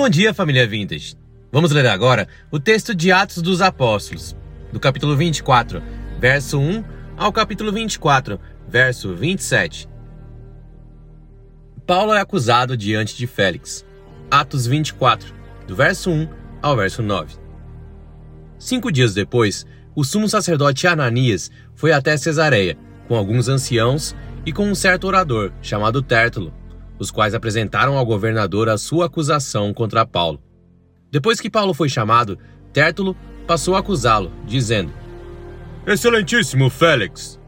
Bom dia, família Vintage. Vamos ler agora o texto de Atos dos Apóstolos, do capítulo 24, verso 1 ao capítulo 24, verso 27. Paulo é acusado diante de Félix. Atos 24, do verso 1 ao verso 9. Cinco dias depois, o sumo sacerdote Ananias foi até Cesareia, com alguns anciãos e com um certo orador, chamado Tértulo, os quais apresentaram ao governador a sua acusação contra Paulo. Depois que Paulo foi chamado, Tértulo passou a acusá-lo, dizendo: Excelentíssimo Félix,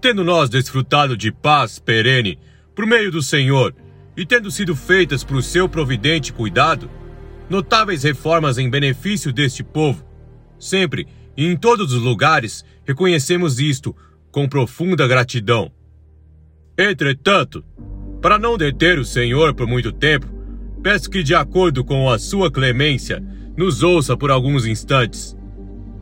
tendo nós desfrutado de paz perene por meio do Senhor e tendo sido feitas por seu providente cuidado, notáveis reformas em benefício deste povo, sempre e em todos os lugares reconhecemos isto com profunda gratidão. Entretanto, para não deter o Senhor por muito tempo, peço que, de acordo com a sua clemência, nos ouça por alguns instantes.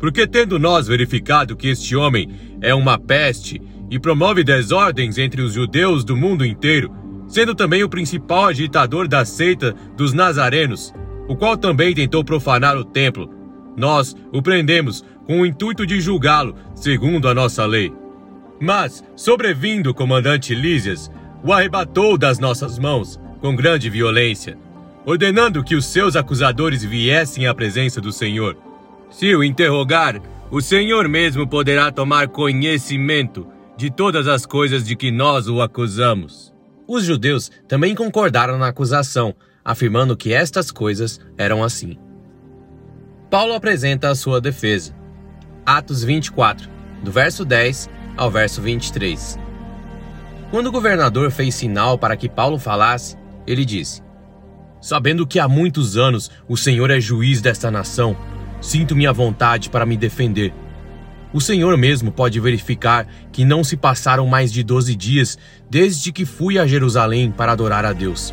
Porque, tendo nós verificado que este homem é uma peste e promove desordens entre os judeus do mundo inteiro, sendo também o principal agitador da seita dos nazarenos, o qual também tentou profanar o templo, nós o prendemos com o intuito de julgá-lo, segundo a nossa lei. Mas, sobrevindo o comandante Lísias, o arrebatou das nossas mãos, com grande violência ordenando que os seus acusadores viessem à presença do Senhor. Se o interrogar, o Senhor mesmo poderá tomar conhecimento de todas as coisas de que nós o acusamos. Os judeus também concordaram na acusação, afirmando que estas coisas eram assim. Paulo apresenta a sua defesa. Atos 24, do verso 10 ao verso 23. Quando o governador fez sinal para que Paulo falasse, ele disse: Sabendo que há muitos anos o Senhor é juiz desta nação, sinto minha vontade para me defender. O Senhor mesmo pode verificar que não se passaram mais de doze dias desde que fui a Jerusalém para adorar a Deus,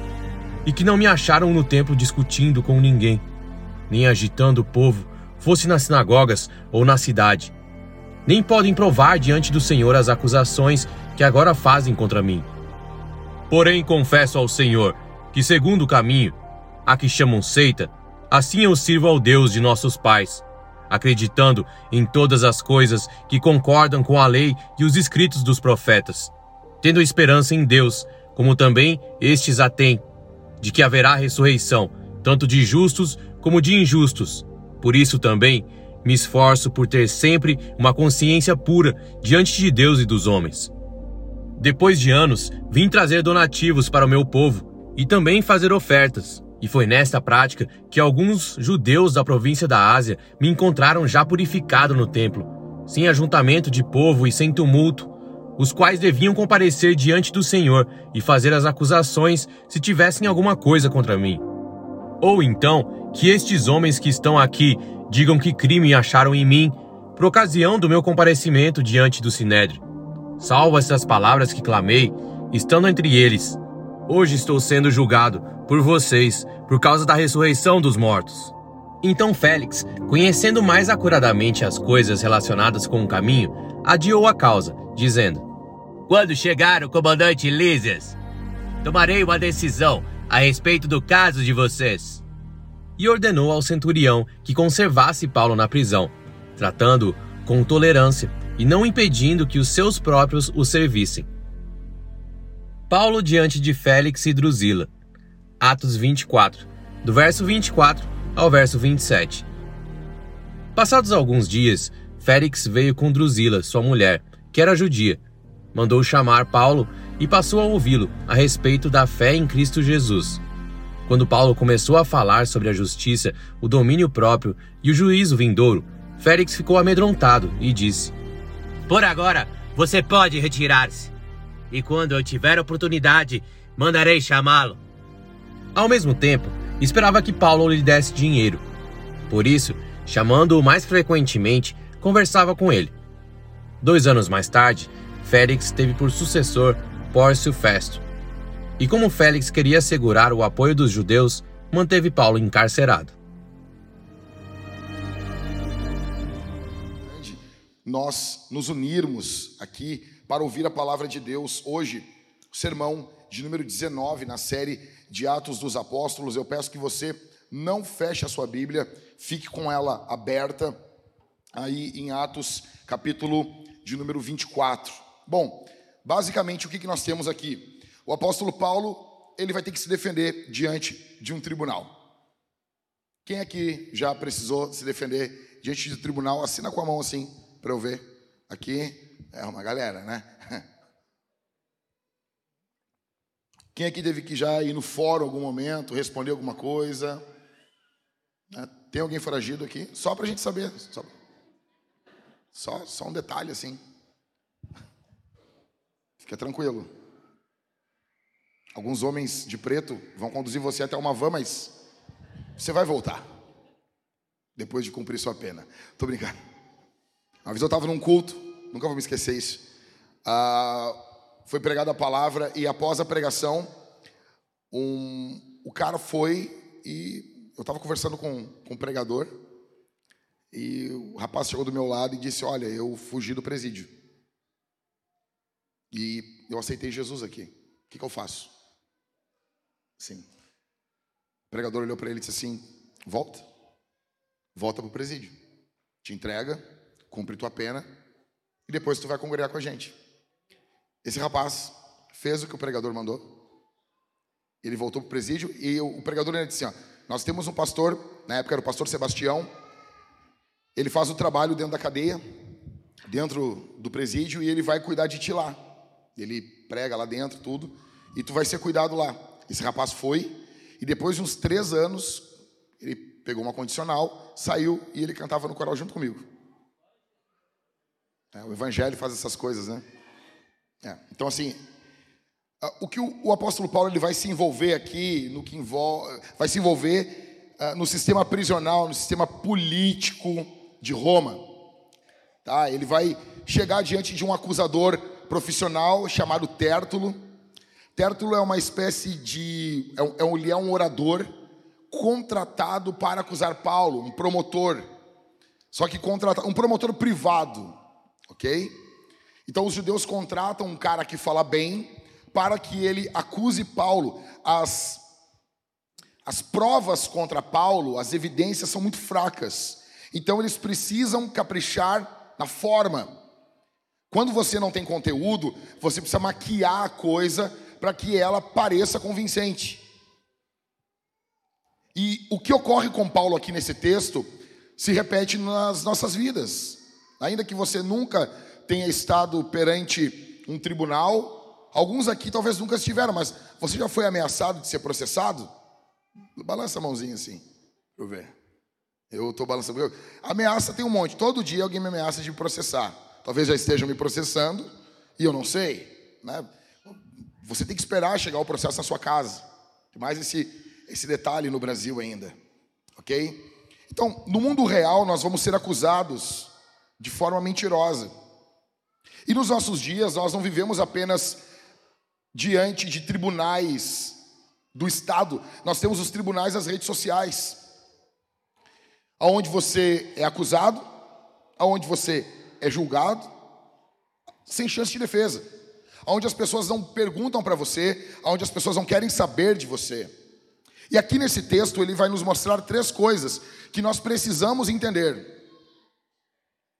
e que não me acharam no templo discutindo com ninguém, nem agitando o povo, fosse nas sinagogas ou na cidade. Nem podem provar diante do Senhor as acusações que agora fazem contra mim. Porém, confesso ao Senhor que, segundo o caminho, a que chamam seita, assim eu sirvo ao Deus de nossos pais, acreditando em todas as coisas que concordam com a lei e os escritos dos profetas, tendo esperança em Deus, como também estes a têm, de que haverá ressurreição, tanto de justos como de injustos. Por isso também me esforço por ter sempre uma consciência pura diante de Deus e dos homens. Depois de anos, vim trazer donativos para o meu povo e também fazer ofertas. E foi nesta prática que alguns judeus da província da Ásia me encontraram já purificado no templo, sem ajuntamento de povo e sem tumulto, os quais deviam comparecer diante do Senhor e fazer as acusações se tivessem alguma coisa contra mim. Ou então, que estes homens que estão aqui digam que crime acharam em mim, por ocasião do meu comparecimento diante do Sinédrio. Salvo essas palavras que clamei, estando entre eles, Hoje estou sendo julgado por vocês por causa da ressurreição dos mortos. Então Félix, conhecendo mais acuradamente as coisas relacionadas com o caminho, adiou a causa, dizendo: Quando chegar o comandante Lísias, tomarei uma decisão a respeito do caso de vocês. E ordenou ao centurião que conservasse Paulo na prisão, tratando-o com tolerância e não impedindo que os seus próprios o servissem. Paulo diante de Félix e Drusila. Atos 24, do verso 24 ao verso 27. Passados alguns dias, Félix veio com Drusila, sua mulher, que era judia. Mandou chamar Paulo e passou a ouvi-lo a respeito da fé em Cristo Jesus. Quando Paulo começou a falar sobre a justiça, o domínio próprio e o juízo vindouro, Félix ficou amedrontado e disse: Por agora, você pode retirar-se e quando eu tiver oportunidade, mandarei chamá-lo. Ao mesmo tempo, esperava que Paulo lhe desse dinheiro. Por isso, chamando-o mais frequentemente, conversava com ele. Dois anos mais tarde, Félix teve por sucessor Pórcio Festo. E como Félix queria assegurar o apoio dos judeus, manteve Paulo encarcerado. Nós nos unirmos aqui para ouvir a palavra de Deus. Hoje, o sermão de número 19 na série de Atos dos Apóstolos. Eu peço que você não feche a sua Bíblia, fique com ela aberta aí em Atos, capítulo de número 24. Bom, basicamente o que nós temos aqui? O apóstolo Paulo, ele vai ter que se defender diante de um tribunal. Quem aqui já precisou se defender diante de um tribunal? Assina com a mão assim, para eu ver. Aqui é uma galera, né? Quem aqui teve que já ir no fórum algum momento, responder alguma coisa? Né? Tem alguém foragido aqui? Só para a gente saber. Só, só, só um detalhe assim. Fica tranquilo. Alguns homens de preto vão conduzir você até uma van, mas você vai voltar. Depois de cumprir sua pena. Tô brincando. Uma vez eu estava num culto, nunca vou me esquecer isso. Ah, foi pregada a palavra e após a pregação, um, o cara foi e eu estava conversando com, com o pregador e o rapaz chegou do meu lado e disse: Olha, eu fugi do presídio e eu aceitei Jesus aqui. O que, que eu faço? Sim. O pregador olhou para ele e disse assim: Volta, volta para o presídio, te entrega, cumpre tua pena e depois tu vai congregar com a gente. Esse rapaz fez o que o pregador mandou. Ele voltou para o presídio e o pregador disse assim: ó, Nós temos um pastor, na época era o pastor Sebastião, ele faz o trabalho dentro da cadeia, dentro do presídio, e ele vai cuidar de ti lá. Ele prega lá dentro, tudo, e tu vai ser cuidado lá. Esse rapaz foi, e depois de uns três anos, ele pegou uma condicional, saiu e ele cantava no coral junto comigo. É, o evangelho faz essas coisas, né? É, então, assim, o que o, apóstolo Paulo ele vai se envolver aqui, no que envolve, vai se envolver uh, no sistema prisional, no sistema político de Roma. Tá? Ele vai chegar diante de um acusador profissional chamado Tértulo. Tértulo é uma espécie de. É é ele é um orador contratado para acusar Paulo, um promotor. Só que contratado, um promotor privado, ok? Então os judeus contratam um cara que fala bem para que ele acuse Paulo. As, as provas contra Paulo, as evidências são muito fracas. Então eles precisam caprichar na forma. Quando você não tem conteúdo, você precisa maquiar a coisa para que ela pareça convincente. E o que ocorre com Paulo aqui nesse texto se repete nas nossas vidas. Ainda que você nunca tenha estado perante um tribunal, alguns aqui talvez nunca estiveram, mas você já foi ameaçado de ser processado? Balança a mãozinha assim, para eu ver. Eu estou balançando. Ameaça tem um monte. Todo dia alguém me ameaça de me processar. Talvez já estejam me processando e eu não sei. Né? Você tem que esperar chegar o processo na sua casa. Tem mais esse, esse detalhe no Brasil ainda. Ok? Então, no mundo real, nós vamos ser acusados de forma mentirosa. E nos nossos dias, nós não vivemos apenas diante de tribunais do Estado, nós temos os tribunais das redes sociais, aonde você é acusado, aonde você é julgado, sem chance de defesa, aonde as pessoas não perguntam para você, aonde as pessoas não querem saber de você. E aqui nesse texto ele vai nos mostrar três coisas que nós precisamos entender.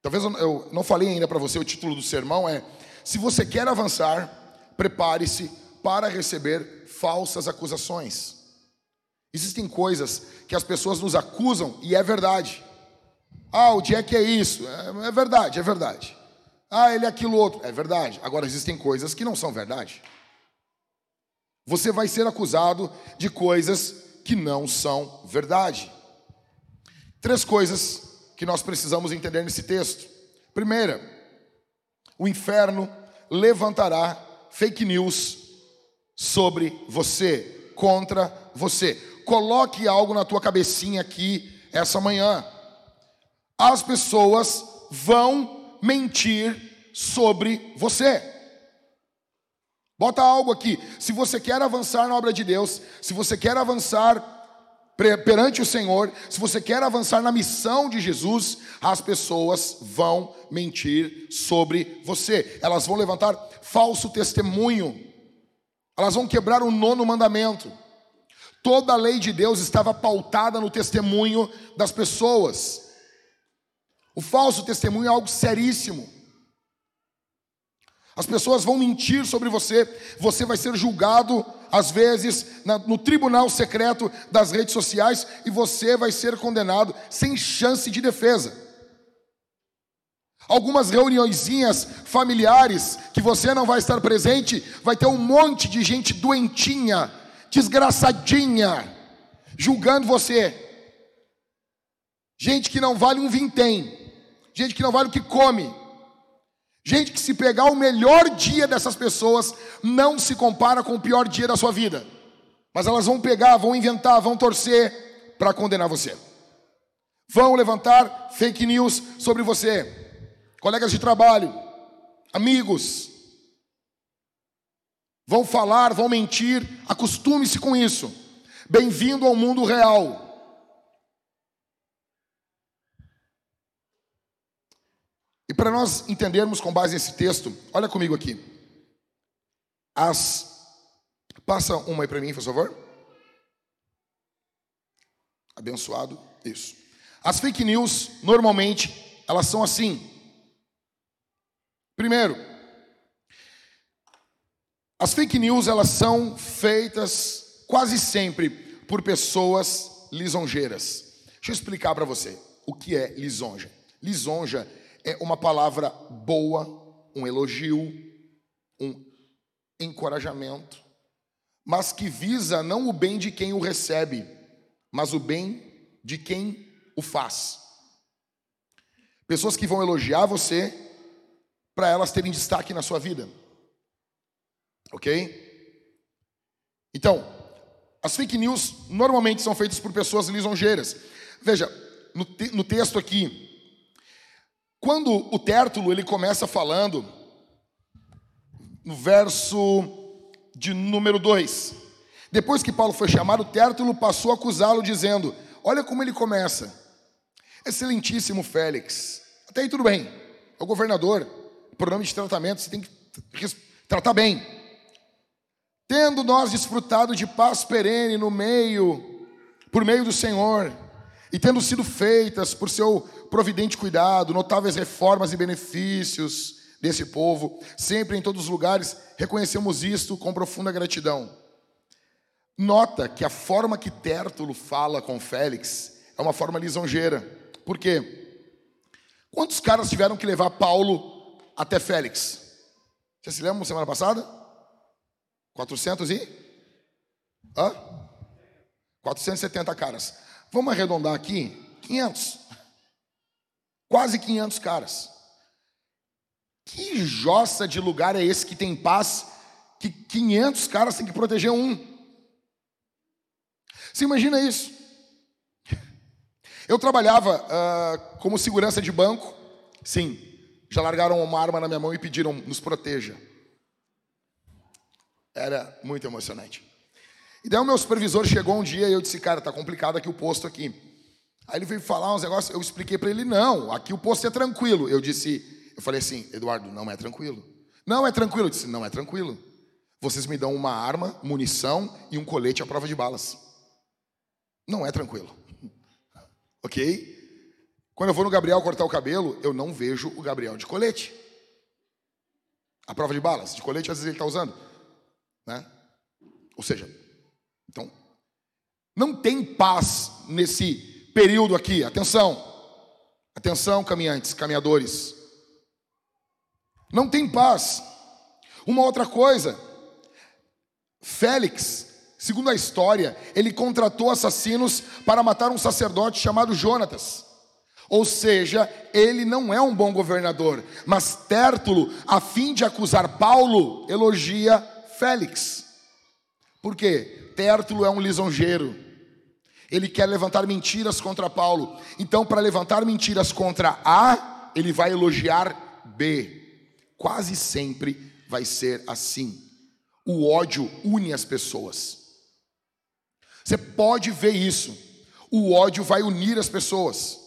Talvez eu não falei ainda para você, o título do sermão é: Se você quer avançar, prepare-se para receber falsas acusações. Existem coisas que as pessoas nos acusam e é verdade. Ah, o Jack é isso. É, é verdade, é verdade. Ah, ele é aquilo outro. É verdade. Agora, existem coisas que não são verdade. Você vai ser acusado de coisas que não são verdade. Três coisas que nós precisamos entender nesse texto. Primeira, o inferno levantará fake news sobre você, contra você. Coloque algo na tua cabecinha aqui essa manhã. As pessoas vão mentir sobre você. Bota algo aqui. Se você quer avançar na obra de Deus, se você quer avançar perante o Senhor, se você quer avançar na missão de Jesus, as pessoas vão mentir sobre você, elas vão levantar falso testemunho. Elas vão quebrar o nono mandamento. Toda a lei de Deus estava pautada no testemunho das pessoas. O falso testemunho é algo seríssimo. As pessoas vão mentir sobre você, você vai ser julgado, às vezes, no tribunal secreto das redes sociais, e você vai ser condenado sem chance de defesa. Algumas reuniõezinhas familiares que você não vai estar presente, vai ter um monte de gente doentinha, desgraçadinha, julgando você. Gente que não vale um vintém, gente que não vale o que come. Gente que se pegar o melhor dia dessas pessoas, não se compara com o pior dia da sua vida. Mas elas vão pegar, vão inventar, vão torcer para condenar você. Vão levantar fake news sobre você colegas de trabalho, amigos. Vão falar, vão mentir, acostume-se com isso. Bem-vindo ao mundo real. E para nós entendermos com base nesse texto, olha comigo aqui. As passa uma aí para mim, por favor. Abençoado. Isso. As fake news normalmente elas são assim. Primeiro, as fake news elas são feitas quase sempre por pessoas lisonjeiras. Deixa eu explicar para você o que é lisonja. Lisonja é uma palavra boa, um elogio, um encorajamento, mas que visa não o bem de quem o recebe, mas o bem de quem o faz. Pessoas que vão elogiar você para elas terem destaque na sua vida. Ok? Então, as fake news normalmente são feitas por pessoas lisonjeiras. Veja, no, te, no texto aqui, quando o Tértulo ele começa falando, no verso de número 2, depois que Paulo foi chamado, Tértulo passou a acusá-lo, dizendo: Olha como ele começa. Excelentíssimo Félix. Até aí tudo bem. É o governador programa de tratamento, você tem que tratar bem. Tendo nós desfrutado de paz perene no meio, por meio do Senhor, e tendo sido feitas por seu providente cuidado, notáveis reformas e benefícios desse povo, sempre em todos os lugares, reconhecemos isto com profunda gratidão. Nota que a forma que Tértulo fala com Félix é uma forma lisonjeira. Por quê? Quantos caras tiveram que levar Paulo até Félix. Você se lembra semana passada? 400 e? Hã? 470 caras. Vamos arredondar aqui? 500. Quase 500 caras. Que jossa de lugar é esse que tem paz que 500 caras têm que proteger um? Você imagina isso? Eu trabalhava uh, como segurança de banco, sim, já largaram uma arma na minha mão e pediram: nos proteja. Era muito emocionante. E daí o meu supervisor chegou um dia e eu disse: cara, tá complicado aqui o posto aqui. Aí ele veio falar uns negócios, eu expliquei para ele: não, aqui o posto é tranquilo. Eu disse: eu falei assim, Eduardo, não é tranquilo. Não é tranquilo. Eu disse: não é tranquilo. Vocês me dão uma arma, munição e um colete à prova de balas. Não é tranquilo. ok? Quando eu vou no Gabriel cortar o cabelo, eu não vejo o Gabriel de colete. A prova de balas, de colete às vezes ele está usando. Né? Ou seja, então, não tem paz nesse período aqui. Atenção, atenção, caminhantes, caminhadores. Não tem paz. Uma outra coisa, Félix, segundo a história, ele contratou assassinos para matar um sacerdote chamado Jonatas. Ou seja, ele não é um bom governador. Mas Tértulo, a fim de acusar Paulo, elogia Félix. Por quê? Tértulo é um lisonjeiro. Ele quer levantar mentiras contra Paulo. Então, para levantar mentiras contra A, ele vai elogiar B. Quase sempre vai ser assim. O ódio une as pessoas. Você pode ver isso. O ódio vai unir as pessoas.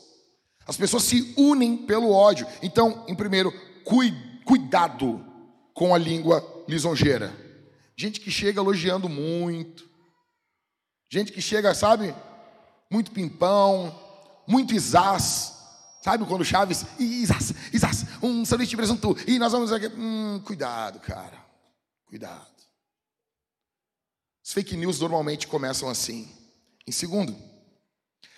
As pessoas se unem pelo ódio. Então, em primeiro, cuidado com a língua lisonjeira. Gente que chega elogiando muito. Gente que chega, sabe? Muito pimpão, muito isás. Sabe quando Chaves, isás, isás, um sanduíche de presunto, e nós vamos aqui. Hum, cuidado, cara. Cuidado. As fake news normalmente começam assim. Em segundo,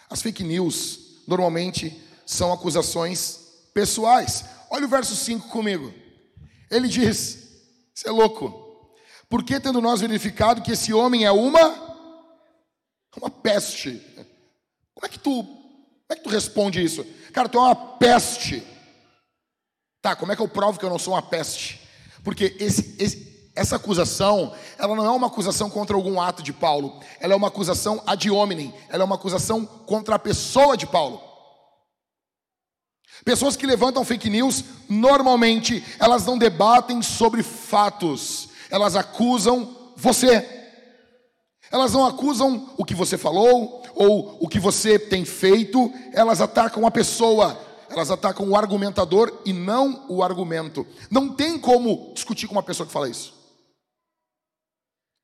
as fake news normalmente são acusações pessoais. Olha o verso 5 comigo. Ele diz: Você é louco. Porque tendo nós verificado que esse homem é uma uma peste. Como é que tu, como é que tu responde isso? Cara, tu é uma peste. Tá, como é que eu provo que eu não sou uma peste? Porque esse, esse, essa acusação, ela não é uma acusação contra algum ato de Paulo, ela é uma acusação ad hominem, ela é uma acusação contra a pessoa de Paulo. Pessoas que levantam fake news, normalmente, elas não debatem sobre fatos, elas acusam você. Elas não acusam o que você falou ou o que você tem feito, elas atacam a pessoa, elas atacam o argumentador e não o argumento. Não tem como discutir com uma pessoa que fala isso.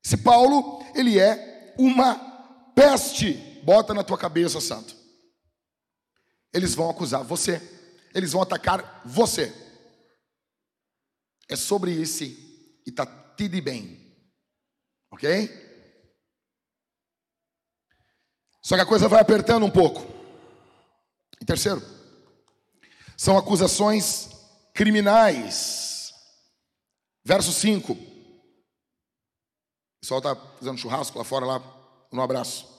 Esse Paulo, ele é uma peste. Bota na tua cabeça, santo. Eles vão acusar você. Eles vão atacar você. É sobre isso e tá tudo bem. OK? Só que a coisa vai apertando um pouco. E terceiro, são acusações criminais. Verso 5. O pessoal está fazendo churrasco lá fora, lá, no abraço.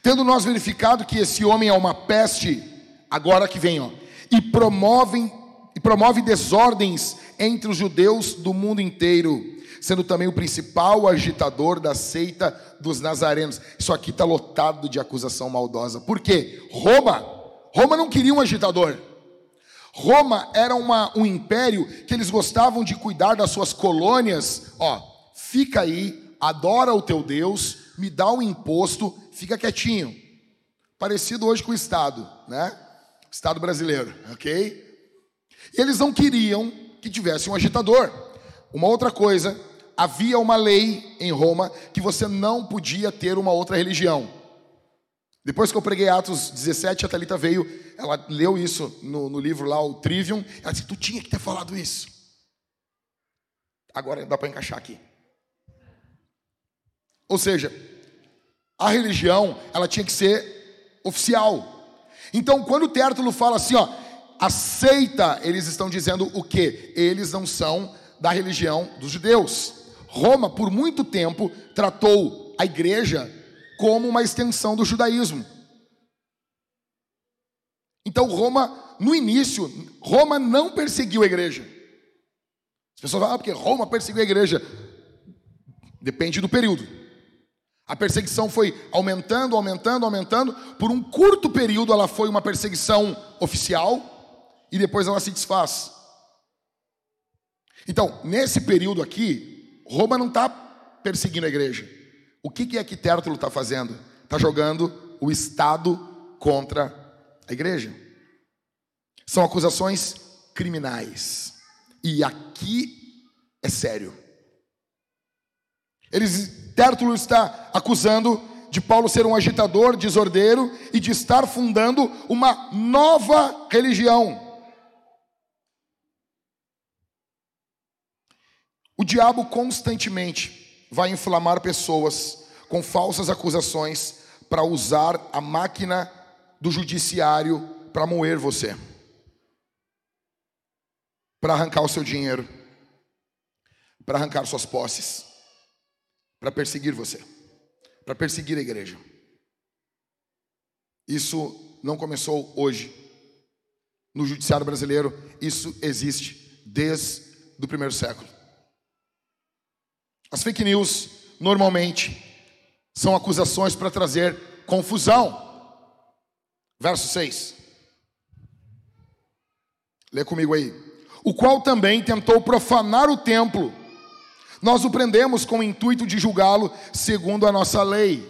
Tendo nós verificado que esse homem é uma peste, agora que vem, ó, e promove, e promove desordens entre os judeus do mundo inteiro, sendo também o principal agitador da seita dos nazarenos. Isso aqui está lotado de acusação maldosa. Por quê? Roma, Roma não queria um agitador. Roma era uma, um império que eles gostavam de cuidar das suas colônias. Ó, fica aí, adora o teu Deus, me dá um imposto, fica quietinho. Parecido hoje com o Estado, né? Estado brasileiro, ok? Eles não queriam que tivesse um agitador. Uma outra coisa havia uma lei em Roma que você não podia ter uma outra religião. Depois que eu preguei Atos 17, a Thalita veio, ela leu isso no, no livro lá, o Trivium, ela disse, tu tinha que ter falado isso. Agora dá para encaixar aqui. Ou seja, a religião, ela tinha que ser oficial. Então, quando o Tértulo fala assim, ó, aceita, eles estão dizendo o quê? Eles não são da religião dos judeus. Roma, por muito tempo, tratou a igreja como uma extensão do judaísmo. Então, Roma, no início, Roma não perseguiu a igreja. As pessoas falam, ah, porque Roma perseguiu a igreja. Depende do período. A perseguição foi aumentando, aumentando, aumentando. Por um curto período, ela foi uma perseguição oficial e depois ela se desfaz. Então, nesse período aqui, Roma não está perseguindo a igreja. O que, que é que Tértulo está fazendo? Está jogando o Estado contra a igreja. São acusações criminais. E aqui é sério. Eles, Tértulo está acusando de Paulo ser um agitador, desordeiro e de estar fundando uma nova religião. O diabo constantemente vai inflamar pessoas com falsas acusações para usar a máquina do judiciário para moer você, para arrancar o seu dinheiro, para arrancar suas posses, para perseguir você, para perseguir a igreja. Isso não começou hoje. No judiciário brasileiro, isso existe desde o primeiro século. As fake news, normalmente, são acusações para trazer confusão. Verso 6. Lê comigo aí. O qual também tentou profanar o templo. Nós o prendemos com o intuito de julgá-lo segundo a nossa lei.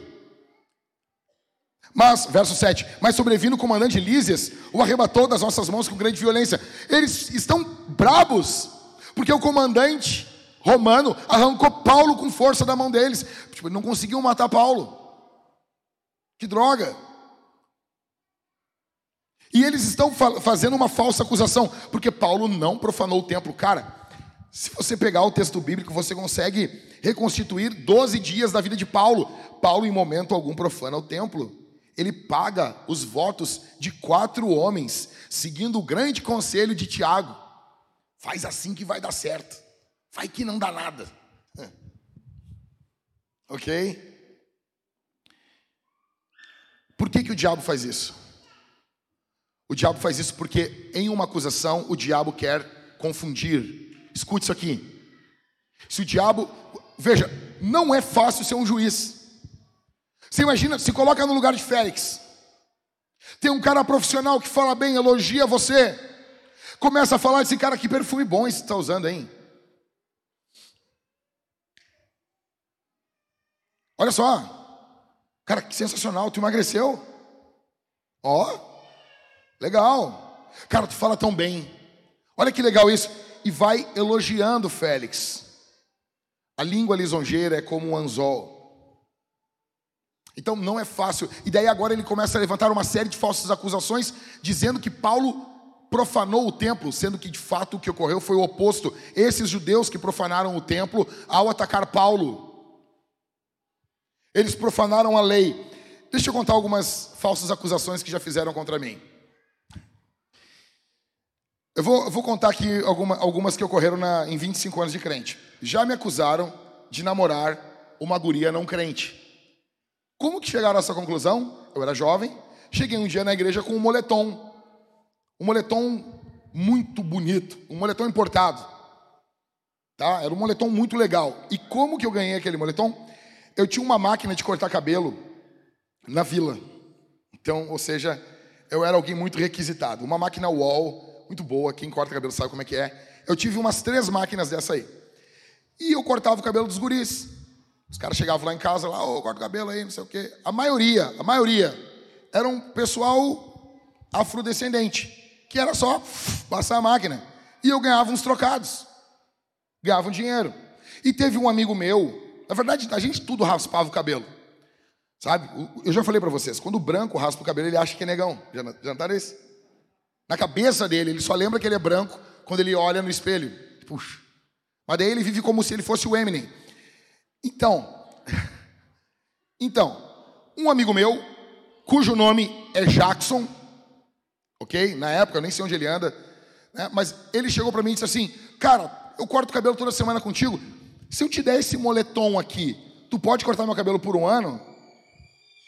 Mas, verso 7, mas sobrevindo o comandante Lísias, o arrebatou das nossas mãos com grande violência. Eles estão brabos, Porque o comandante romano arrancou Paulo com força da mão deles. Tipo, não conseguiu matar Paulo. Que droga! E eles estão fazendo uma falsa acusação, porque Paulo não profanou o templo. Cara, se você pegar o texto bíblico, você consegue reconstituir 12 dias da vida de Paulo. Paulo, em momento algum, profana o templo. Ele paga os votos de quatro homens, seguindo o grande conselho de Tiago. Faz assim que vai dar certo. Vai que não dá nada. Ok? Por que, que o diabo faz isso? O diabo faz isso porque, em uma acusação, o diabo quer confundir. Escute isso aqui. Se o diabo. Veja, não é fácil ser um juiz. Você imagina, se coloca no lugar de Félix. Tem um cara profissional que fala bem, elogia você. Começa a falar desse cara, que perfume bom esse está usando, hein? Olha só. Cara, que sensacional, tu emagreceu. Ó, legal. Cara, tu fala tão bem. Olha que legal isso. E vai elogiando Félix. A língua lisonjeira é como um anzol. Então não é fácil. E daí agora ele começa a levantar uma série de falsas acusações, dizendo que Paulo profanou o templo, sendo que de fato o que ocorreu foi o oposto. Esses judeus que profanaram o templo ao atacar Paulo. Eles profanaram a lei. Deixa eu contar algumas falsas acusações que já fizeram contra mim. Eu vou, eu vou contar aqui alguma, algumas que ocorreram na, em 25 anos de crente. Já me acusaram de namorar uma guria não crente. Como que chegaram a essa conclusão? Eu era jovem, cheguei um dia na igreja com um moletom. Um moletom muito bonito, um moletom importado. Tá? Era um moletom muito legal. E como que eu ganhei aquele moletom? Eu tinha uma máquina de cortar cabelo na vila. Então, ou seja, eu era alguém muito requisitado. Uma máquina wall, muito boa, quem corta cabelo sabe como é que é. Eu tive umas três máquinas dessa aí. E eu cortava o cabelo dos guris. Os caras chegavam lá em casa, lá, ô, oh, corta o cabelo aí, não sei o quê. A maioria, a maioria, era um pessoal afrodescendente, que era só passar a máquina. E eu ganhava uns trocados. Ganhava um dinheiro. E teve um amigo meu, na verdade, a gente tudo raspava o cabelo. Sabe? Eu já falei para vocês, quando o branco raspa o cabelo, ele acha que é negão. Já, notaram isso? Na cabeça dele, ele só lembra que ele é branco quando ele olha no espelho. Puxa. Mas daí ele vive como se ele fosse o Eminem. Então, então, um amigo meu, cujo nome é Jackson, ok? Na época, eu nem sei onde ele anda, né? mas ele chegou para mim e disse assim: Cara, eu corto o cabelo toda semana contigo. Se eu te der esse moletom aqui, tu pode cortar meu cabelo por um ano?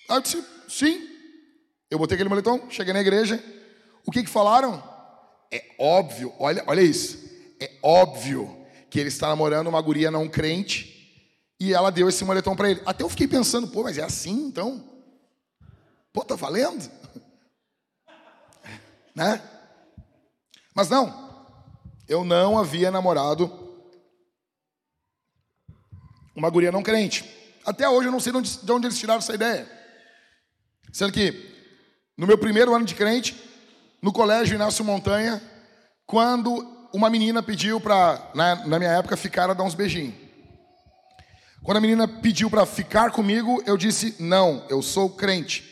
Aí eu disse: Sim. Eu botei aquele moletom, cheguei na igreja. O que que falaram? É óbvio, olha, olha isso. É óbvio que ele está namorando uma guria não crente e ela deu esse moletom para ele. Até eu fiquei pensando, pô, mas é assim então? Pô, tá valendo? né? Mas não, eu não havia namorado uma guria não crente. Até hoje eu não sei de onde, de onde eles tiraram essa ideia. Sendo que, no meu primeiro ano de crente, no colégio Inácio Montanha, quando uma menina pediu para, na, na minha época, ficar a dar uns beijinhos. Quando a menina pediu para ficar comigo, eu disse: não, eu sou crente.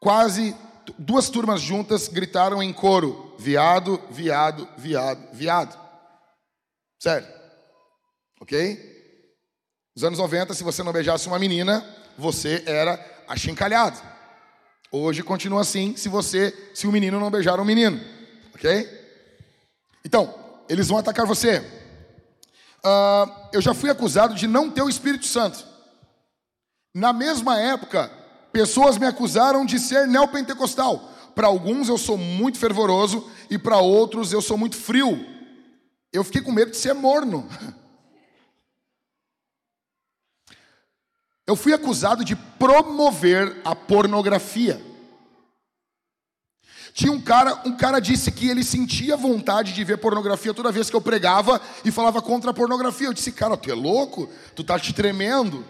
Quase duas turmas juntas gritaram em coro: viado, viado, viado, viado. Sério. Ok? Nos anos 90, se você não beijasse uma menina, você era achincalhado. Hoje continua assim se você, se o menino não beijar um menino. Ok? Então, eles vão atacar você uh, eu já fui acusado de não ter o Espírito Santo. Na mesma época, pessoas me acusaram de ser neopentecostal. Para alguns eu sou muito fervoroso e para outros eu sou muito frio. Eu fiquei com medo de ser morno. Eu fui acusado de promover a pornografia. Tinha um cara, um cara disse que ele sentia vontade de ver pornografia toda vez que eu pregava e falava contra a pornografia. Eu disse, cara, tu é louco? Tu tá te tremendo?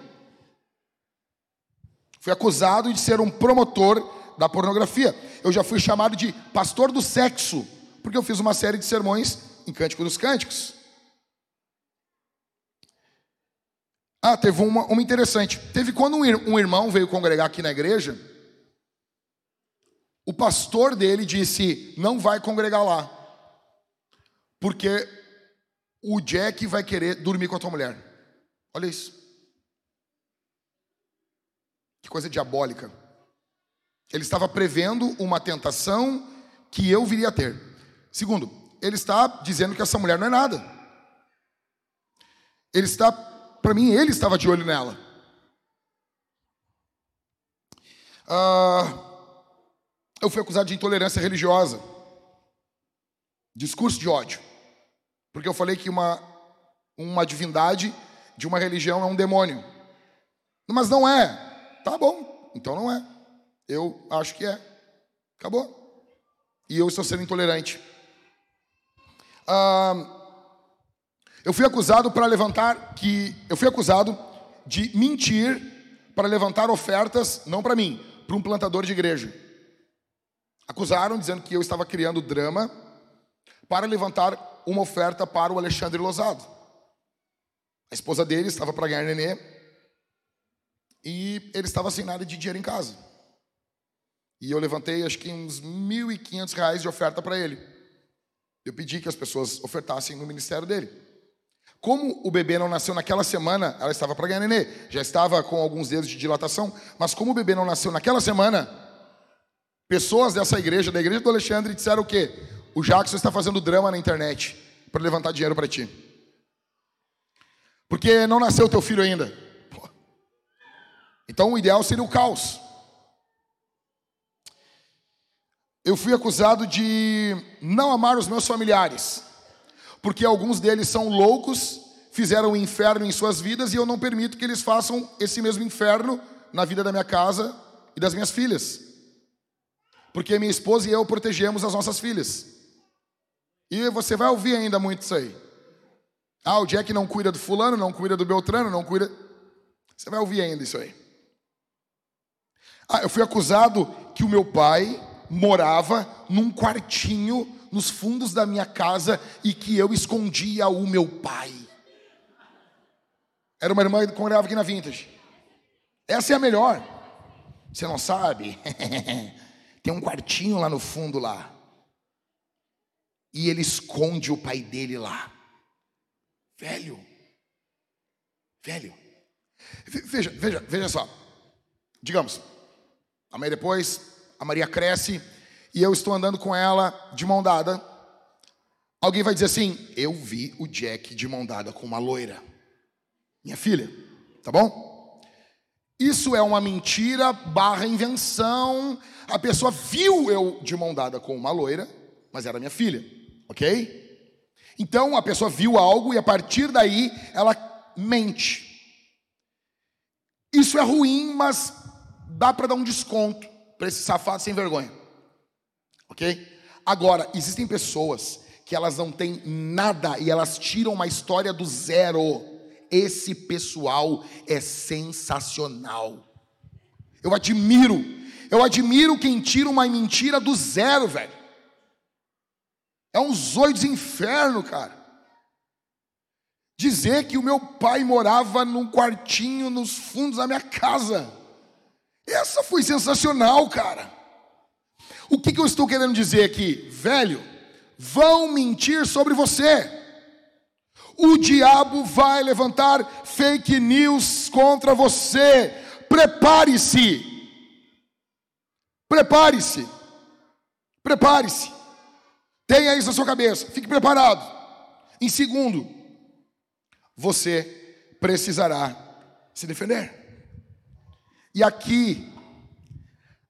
Fui acusado de ser um promotor da pornografia. Eu já fui chamado de pastor do sexo, porque eu fiz uma série de sermões em Cântico dos Cânticos. Ah, teve uma, uma interessante. Teve quando um irmão veio congregar aqui na igreja, o pastor dele disse: não vai congregar lá, porque o Jack vai querer dormir com a tua mulher. Olha isso. Que coisa diabólica. Ele estava prevendo uma tentação que eu viria a ter. Segundo, ele está dizendo que essa mulher não é nada. Ele está, para mim, ele estava de olho nela. Ah, eu fui acusado de intolerância religiosa, discurso de ódio, porque eu falei que uma, uma divindade de uma religião é um demônio. Mas não é. Tá bom, então não é. Eu acho que é. Acabou. E eu estou sendo intolerante. Ah, eu fui acusado para levantar que eu fui acusado de mentir para levantar ofertas não para mim, para um plantador de igreja. Acusaram dizendo que eu estava criando drama para levantar uma oferta para o Alexandre Lozado. A esposa dele estava para ganhar nenê e ele estava sem nada de dinheiro em casa. E eu levantei acho que uns 1.500 reais de oferta para ele. Eu pedi que as pessoas ofertassem no ministério dele. Como o bebê não nasceu naquela semana, ela estava para ganhar nenê, já estava com alguns dedos de dilatação, mas como o bebê não nasceu naquela semana, Pessoas dessa igreja, da igreja do Alexandre, disseram o quê? O Jackson está fazendo drama na internet para levantar dinheiro para ti. Porque não nasceu teu filho ainda. Então o ideal seria o caos. Eu fui acusado de não amar os meus familiares, porque alguns deles são loucos, fizeram o um inferno em suas vidas e eu não permito que eles façam esse mesmo inferno na vida da minha casa e das minhas filhas porque minha esposa e eu protegemos as nossas filhas. E você vai ouvir ainda muito isso aí. Ah, o Jack não cuida do fulano, não cuida do Beltrano, não cuida. Você vai ouvir ainda isso aí. Ah, eu fui acusado que o meu pai morava num quartinho nos fundos da minha casa e que eu escondia o meu pai. Era uma irmã que congregava aqui na Vintage. Essa é a melhor. Você não sabe? Tem um quartinho lá no fundo lá. E ele esconde o pai dele lá. Velho. Velho. Veja, veja, veja só. Digamos, amanhã depois, a Maria cresce e eu estou andando com ela de mão dada. Alguém vai dizer assim: Eu vi o Jack de mão dada com uma loira. Minha filha, tá bom? Isso é uma mentira barra invenção. A pessoa viu eu de mão dada com uma loira, mas era minha filha, ok? Então a pessoa viu algo e a partir daí ela mente. Isso é ruim, mas dá para dar um desconto para esse safado sem vergonha, ok? Agora, existem pessoas que elas não têm nada e elas tiram uma história do zero. Esse pessoal é sensacional. Eu admiro, eu admiro quem tira uma mentira do zero, velho. É um zoio de inferno, cara. Dizer que o meu pai morava num quartinho nos fundos da minha casa. Essa foi sensacional, cara. O que, que eu estou querendo dizer aqui? Velho, vão mentir sobre você o diabo vai levantar fake news contra você. Prepare-se. Prepare-se. Prepare-se. Tenha isso na sua cabeça. Fique preparado. Em segundo, você precisará se defender. E aqui,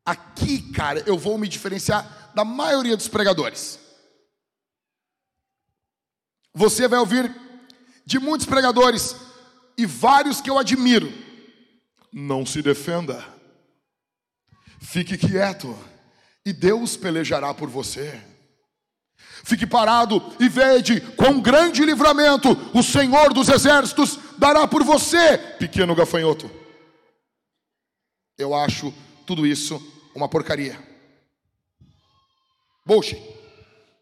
aqui, cara, eu vou me diferenciar da maioria dos pregadores. Você vai ouvir de muitos pregadores e vários que eu admiro. Não se defenda. Fique quieto e Deus pelejará por você. Fique parado e vede quão grande livramento o Senhor dos exércitos dará por você, pequeno gafanhoto. Eu acho tudo isso uma porcaria. Bullshit.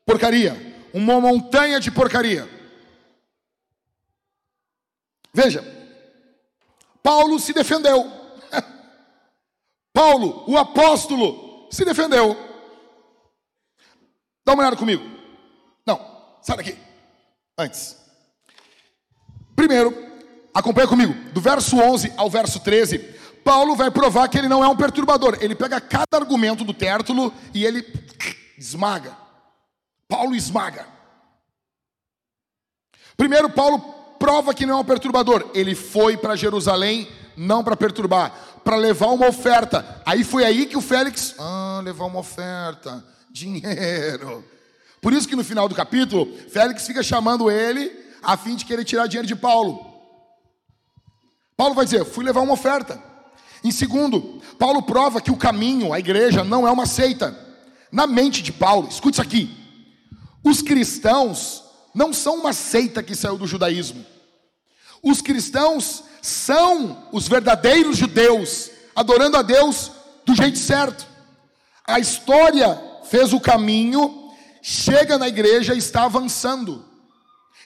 Porcaria. Uma montanha de porcaria. Veja, Paulo se defendeu. Paulo, o apóstolo, se defendeu. Dá uma olhada comigo. Não, sai daqui. Antes. Primeiro, acompanha comigo. Do verso 11 ao verso 13, Paulo vai provar que ele não é um perturbador. Ele pega cada argumento do Tértulo e ele esmaga. Paulo esmaga. Primeiro, Paulo prova que não é um perturbador. Ele foi para Jerusalém não para perturbar, para levar uma oferta. Aí foi aí que o Félix, ah, levar uma oferta, dinheiro. Por isso que no final do capítulo, Félix fica chamando ele a fim de querer tirar dinheiro de Paulo. Paulo vai dizer: fui levar uma oferta. Em segundo, Paulo prova que o caminho, a igreja, não é uma seita. Na mente de Paulo, escute isso aqui: os cristãos não são uma seita que saiu do judaísmo. Os cristãos são os verdadeiros judeus, adorando a Deus do jeito certo. A história fez o caminho, chega na igreja e está avançando.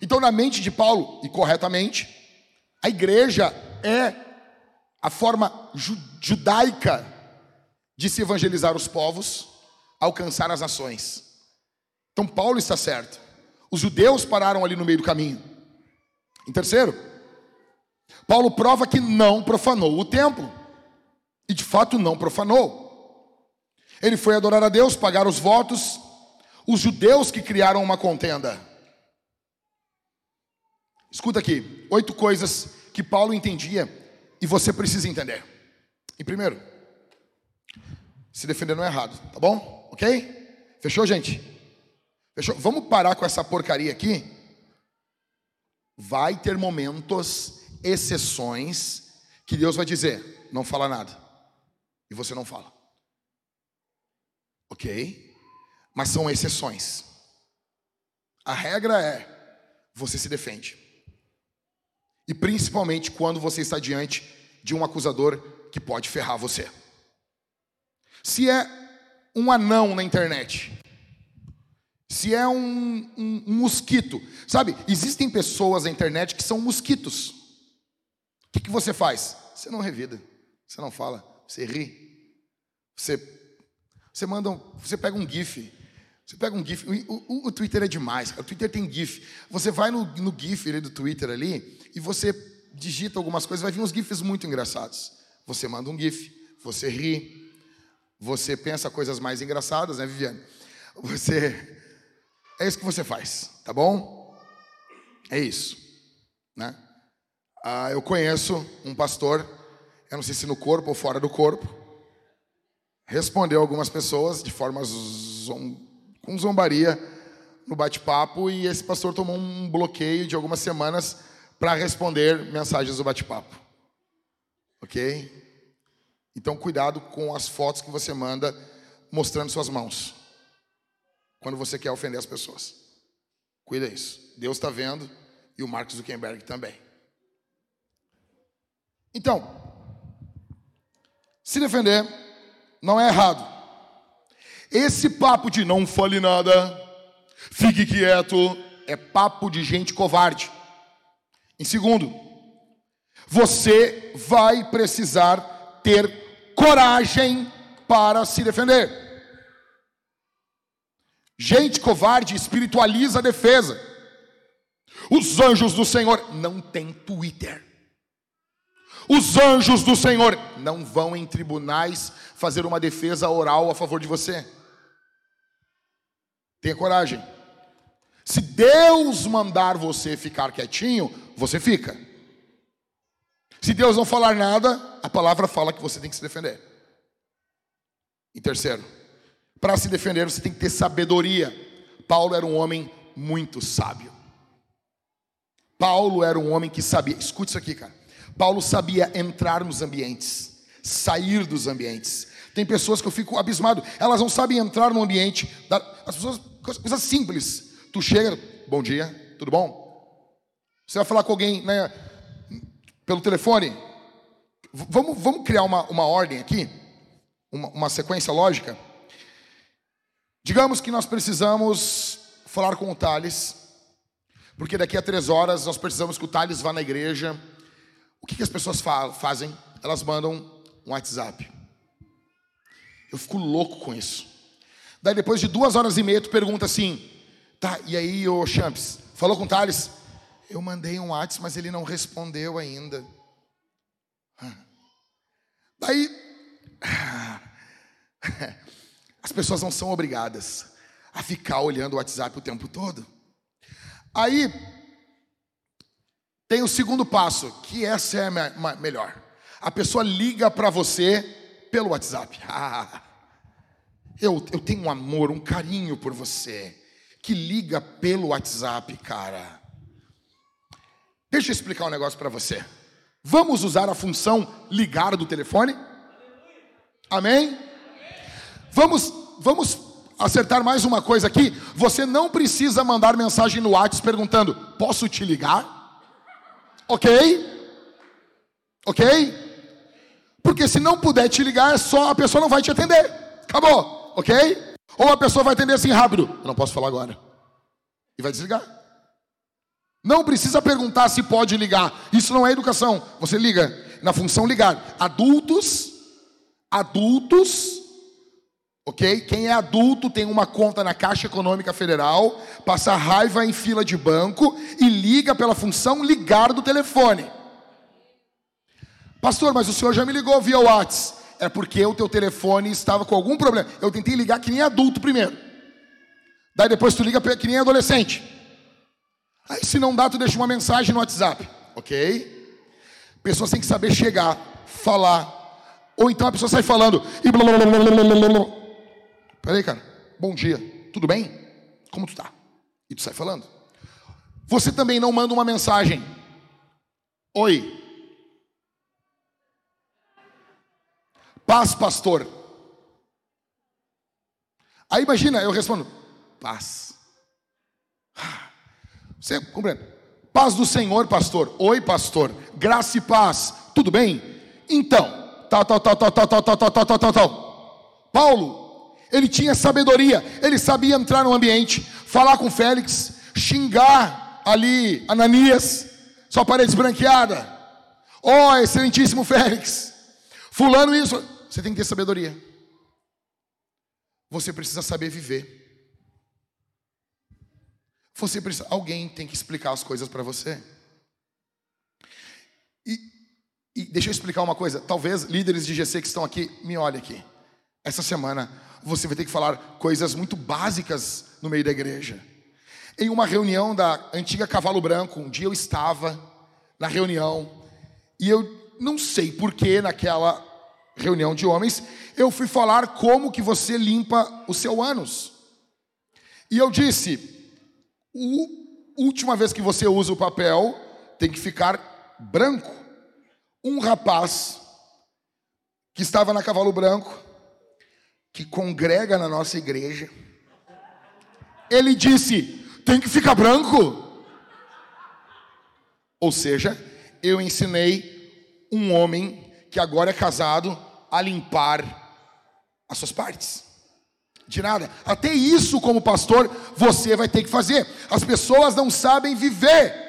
Então, na mente de Paulo, e corretamente, a igreja é a forma judaica de se evangelizar os povos, alcançar as nações. Então, Paulo está certo. Os judeus pararam ali no meio do caminho. Em terceiro, Paulo prova que não profanou o templo. E de fato não profanou. Ele foi adorar a Deus, pagar os votos. Os judeus que criaram uma contenda. Escuta aqui, oito coisas que Paulo entendia e você precisa entender. E primeiro, se defender não é errado, tá bom? Ok? Fechou, gente? Fechou? Vamos parar com essa porcaria aqui? Vai ter momentos exceções que Deus vai dizer: não fala nada. E você não fala. Ok? Mas são exceções. A regra é: você se defende. E principalmente quando você está diante de um acusador que pode ferrar você. Se é um anão na internet, se é um, um, um, mosquito, sabe? Existem pessoas na internet que são mosquitos que, que você faz? Você não revida, você não fala, você ri. Você, você manda, um, você pega um GIF. Você pega um GIF. O, o, o, Twitter é demais. O Twitter tem GIF. Você vai no, no GIF do Twitter ali e você digita algumas coisas, vai vir uns GIFs muito engraçados. Você manda um GIF, você ri, você pensa coisas mais engraçadas, né, Viviane? Você. É isso que você faz, tá bom? É isso, né? Ah, eu conheço um pastor, eu não sei se no corpo ou fora do corpo, respondeu algumas pessoas de forma zom, com zombaria no bate-papo e esse pastor tomou um bloqueio de algumas semanas para responder mensagens do bate-papo. Ok? Então, cuidado com as fotos que você manda mostrando suas mãos. Quando você quer ofender as pessoas. Cuida isso. Deus está vendo e o Marcos Zuckerberg também. Então, se defender não é errado. Esse papo de não fale nada, fique quieto, é papo de gente covarde. Em segundo, você vai precisar ter coragem para se defender. Gente covarde espiritualiza a defesa. Os anjos do Senhor não têm Twitter. Os anjos do Senhor não vão em tribunais fazer uma defesa oral a favor de você. Tenha coragem. Se Deus mandar você ficar quietinho, você fica. Se Deus não falar nada, a palavra fala que você tem que se defender. E terceiro, para se defender você tem que ter sabedoria. Paulo era um homem muito sábio. Paulo era um homem que sabia. Escute isso aqui, cara. Paulo sabia entrar nos ambientes, sair dos ambientes. Tem pessoas que eu fico abismado, elas não sabem entrar no ambiente. As pessoas, coisas simples. Tu chega, bom dia, tudo bom? Você vai falar com alguém né, pelo telefone? Vamos, vamos criar uma, uma ordem aqui, uma, uma sequência lógica. Digamos que nós precisamos falar com o Thales, porque daqui a três horas nós precisamos que o Thales vá na igreja O que, que as pessoas fa fazem? Elas mandam um WhatsApp. Eu fico louco com isso. Daí depois de duas horas e meia, tu pergunta assim, tá, e aí, ô Champs, falou com o Thales? Eu mandei um WhatsApp, mas ele não respondeu ainda. Daí, as pessoas não são obrigadas a ficar olhando o WhatsApp o tempo todo. Aí, tem o segundo passo, que essa é a melhor. A pessoa liga para você pelo WhatsApp. Ah, eu, eu tenho um amor, um carinho por você. Que liga pelo WhatsApp, cara. Deixa eu explicar um negócio para você. Vamos usar a função ligar do telefone? Amém? Vamos, vamos acertar mais uma coisa aqui. Você não precisa mandar mensagem no WhatsApp perguntando: posso te ligar? Ok? Ok? Porque se não puder te ligar, só a pessoa não vai te atender. Acabou, ok? Ou a pessoa vai atender assim rápido. Eu não posso falar agora. E vai desligar. Não precisa perguntar se pode ligar. Isso não é educação. Você liga na função ligar. Adultos, adultos, ok? Quem é adulto tem uma conta na Caixa Econômica Federal, passa raiva em fila de banco e liga pela função ligar do telefone. Pastor, mas o senhor já me ligou via WhatsApp. É porque o teu telefone estava com algum problema. Eu tentei ligar que nem adulto primeiro. Daí depois tu liga que nem adolescente. Aí se não dá, tu deixa uma mensagem no WhatsApp, ok? Pessoas têm que saber chegar, falar. Ou então a pessoa sai falando e blá blá blá blá blá blá. Peraí, cara. Bom dia. Tudo bem? Como tu tá? E tu sai falando. Você também não manda uma mensagem. Oi. Paz, pastor. Aí imagina, eu respondo: Paz. Você compreende? Paz do Senhor, pastor. Oi, pastor. Graça e paz. Tudo bem? Então, tal, tal, tal, tal, tal, tal, tal, tal, tal, tal, tal. Paulo, ele tinha sabedoria. Ele sabia entrar no ambiente, falar com Félix, xingar ali Ananias, sua parede esbranqueada. Ó, oh, excelentíssimo Félix. Fulano isso. Você tem que ter sabedoria. Você precisa saber viver. Você precisa, alguém tem que explicar as coisas para você. E, e deixa eu explicar uma coisa. Talvez líderes de GC que estão aqui, me olhem aqui. Essa semana você vai ter que falar coisas muito básicas no meio da igreja. Em uma reunião da antiga Cavalo Branco, um dia eu estava na reunião e eu não sei por que naquela reunião de homens eu fui falar como que você limpa o seu ânus. E eu disse: última vez que você usa o papel, tem que ficar branco. Um rapaz que estava na Cavalo Branco, que congrega na nossa igreja, ele disse: tem que ficar branco. Ou seja, eu ensinei um homem que agora é casado a limpar as suas partes de nada. Até isso, como pastor, você vai ter que fazer. As pessoas não sabem viver.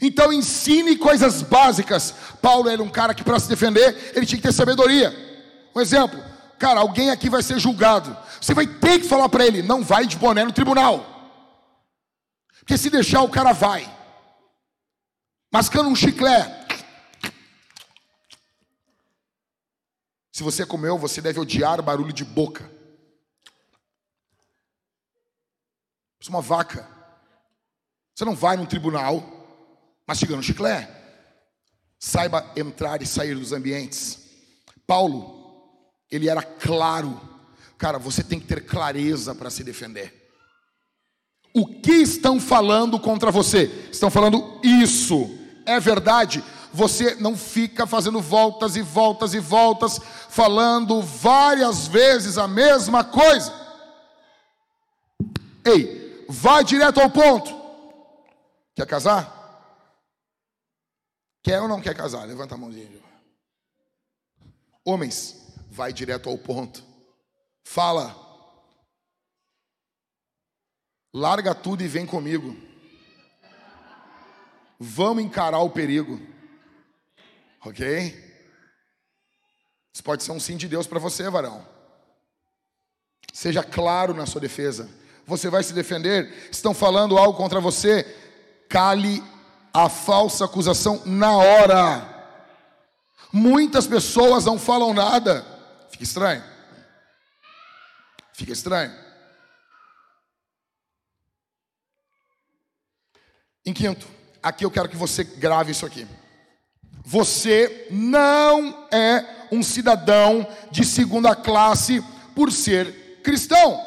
Então ensine coisas básicas. Paulo era um cara que para se defender, ele tinha que ter sabedoria. Um exemplo, cara, alguém aqui vai ser julgado. Você vai ter que falar para ele, não vai de boné no tribunal. Porque se deixar o cara vai. Mascando um chiclete. Se você comeu, você deve odiar barulho de boca. É uma vaca. Você não vai num tribunal mastigando chiclete. Saiba entrar e sair dos ambientes. Paulo, ele era claro. Cara, você tem que ter clareza para se defender. O que estão falando contra você? Estão falando isso. É verdade? Você não fica fazendo voltas e voltas e voltas, falando várias vezes a mesma coisa. Ei, Vai direto ao ponto. Quer casar? Quer ou não quer casar? Levanta a mãozinha. Homens, vai direto ao ponto. Fala. Larga tudo e vem comigo. Vamos encarar o perigo. Ok? Isso pode ser um sim de Deus para você, varão. Seja claro na sua defesa. Você vai se defender? Estão falando algo contra você? Cale a falsa acusação na hora. Muitas pessoas não falam nada. Fica estranho. Fica estranho. Em quinto, aqui eu quero que você grave isso aqui. Você não é um cidadão de segunda classe por ser cristão.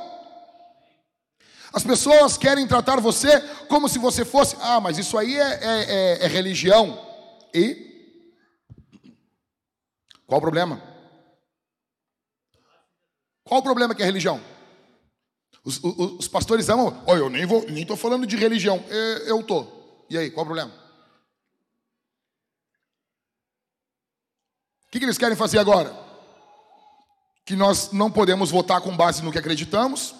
As pessoas querem tratar você como se você fosse, ah, mas isso aí é, é, é, é religião. E? Qual o problema? Qual o problema que é religião? Os, os, os pastores amam, olha, eu nem vou, nem estou falando de religião, eu, eu tô. E aí, qual o problema? O que, que eles querem fazer agora? Que nós não podemos votar com base no que acreditamos,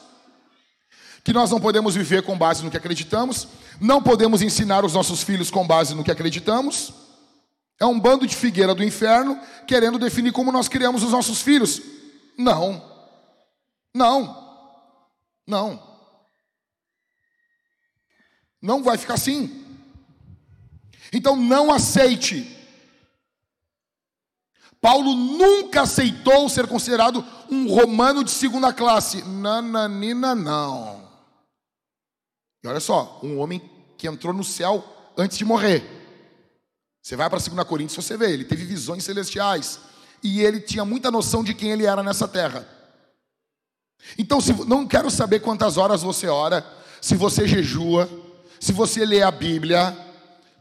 que nós não podemos viver com base no que acreditamos, não podemos ensinar os nossos filhos com base no que acreditamos. É um bando de figueira do inferno querendo definir como nós criamos os nossos filhos. Não. Não. Não. Não vai ficar assim. Então não aceite. Paulo nunca aceitou ser considerado um romano de segunda classe. Nananina, não. E olha só, um homem que entrou no céu antes de morrer. Você vai para 2 Coríntios, você vê, ele teve visões celestiais. E ele tinha muita noção de quem ele era nessa terra. Então, se, não quero saber quantas horas você ora, se você jejua, se você lê a Bíblia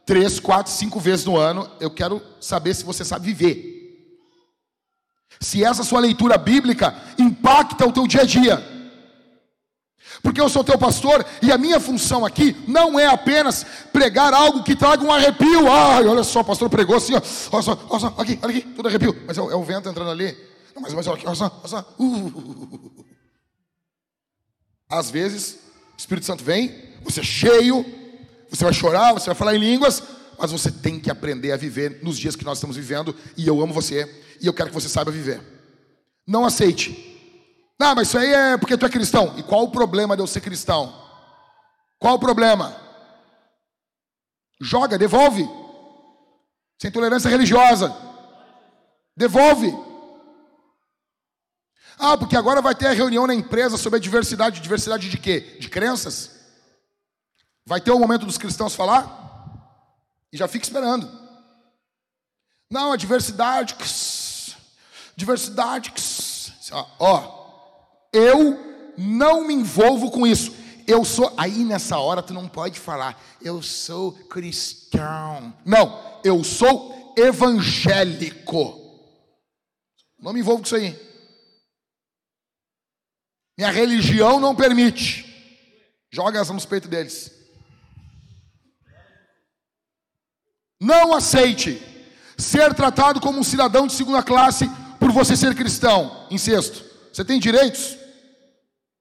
três, quatro, cinco vezes no ano. Eu quero saber se você sabe viver. Se essa sua leitura bíblica impacta o teu dia a dia. Porque eu sou teu pastor e a minha função aqui não é apenas pregar algo que traga um arrepio. Ai, olha só, o pastor pregou assim, ó. Olha só, olha só, aqui, olha aqui, tudo arrepio. Mas é o, é o vento entrando ali. Não, mas, mas olha aqui, olha só, olha só. Uh. Às vezes, o Espírito Santo vem, você é cheio, você vai chorar, você vai falar em línguas, mas você tem que aprender a viver nos dias que nós estamos vivendo. E eu amo você e eu quero que você saiba viver. Não aceite não, mas isso aí é porque tu é cristão. E qual o problema de eu ser cristão? Qual o problema? Joga, devolve. Sem tolerância religiosa. Devolve. Ah, porque agora vai ter a reunião na empresa sobre a diversidade. Diversidade de quê? De crenças? Vai ter o momento dos cristãos falar? E já fica esperando. Não, a diversidade. Diversidade. Ó, eu não me envolvo com isso. Eu sou. Aí nessa hora tu não pode falar, eu sou cristão. Não, eu sou evangélico. Não me envolvo com isso aí. Minha religião não permite. Joga essa nos peitos deles. Não aceite ser tratado como um cidadão de segunda classe por você ser cristão. Sexto, você tem direitos?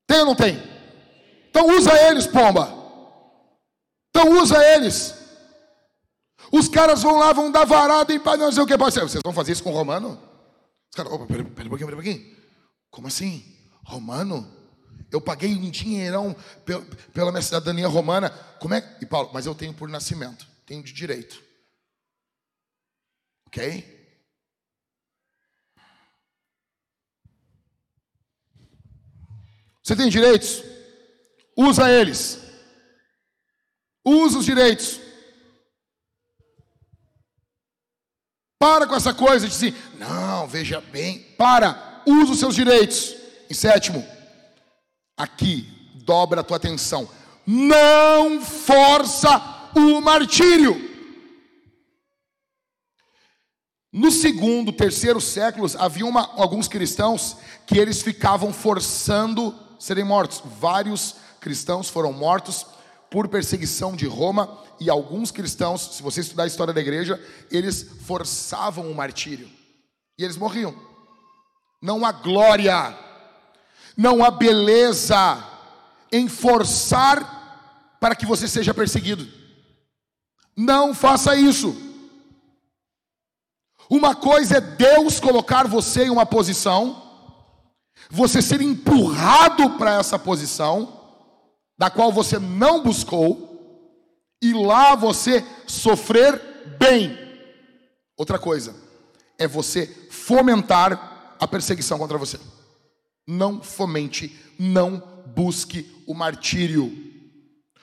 Tem ou não tem? Então usa eles, pomba. Então usa eles. Os caras vão lá, vão dar varada em paz, não sei o que. Vocês vão fazer isso com o romano? Os caras, opa, pera, pera um pouquinho, pera pouquinho. Como assim? Romano? Eu paguei um dinheirão pela minha cidadania romana. Como é? E Paulo, mas eu tenho por nascimento, tenho de direito. Ok? Você tem direitos? Usa eles. Usa os direitos. Para com essa coisa de dizer, não, veja bem. Para, usa os seus direitos. Em sétimo, aqui, dobra a tua atenção. Não força o martírio. No segundo, terceiro séculos, havia uma, alguns cristãos que eles ficavam forçando serem mortos. Vários cristãos foram mortos por perseguição de Roma e alguns cristãos, se você estudar a história da igreja, eles forçavam o martírio e eles morriam. Não há glória, não há beleza em forçar para que você seja perseguido. Não faça isso. Uma coisa é Deus colocar você em uma posição, você ser empurrado para essa posição, da qual você não buscou, e lá você sofrer bem. Outra coisa é você fomentar a perseguição contra você. Não fomente, não busque o martírio.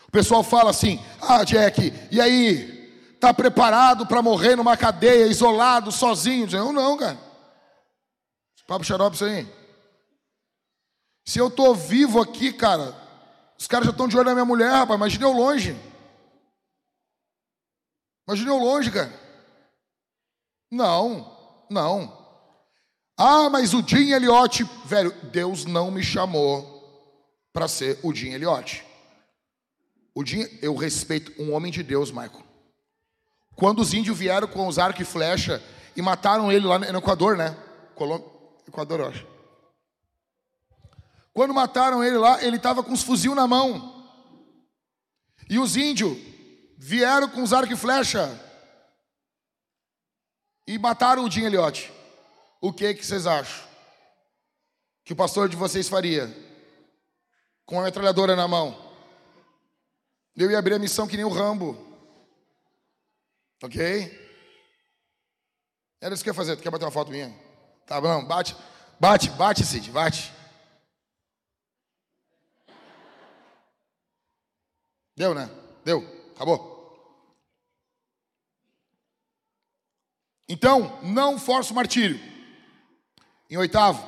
O pessoal fala assim: "Ah, Jack, e aí? Tá preparado para morrer numa cadeia, isolado, sozinho?" Eu não, cara. Papo xarope isso aí. Se eu tô vivo aqui, cara, os caras já estão de olho na minha mulher, rapaz. Imagina eu longe. Imagina eu longe, cara. Não, não. Ah, mas o Jim Elliot, velho, Deus não me chamou para ser o Jim Elliot. O Jim, eu respeito um homem de Deus, Michael. Quando os índios vieram com os arcos e flecha e mataram ele lá no Equador, né? Colômbia, Equador, eu acho. Quando mataram ele lá, ele estava com os fuzil na mão. E os índios vieram com os arco e flecha e mataram o Jim Elliot. O que que vocês acham? Que o pastor de vocês faria? Com a metralhadora na mão. Eu ia abrir a missão que nem o Rambo. Ok? Era isso que eu ia fazer. Tu quer bater uma foto minha? Tá bom, bate. Bate, bate, Cid, bate. Deu, né? Deu. Acabou. Então, não force o martírio. Em oitavo,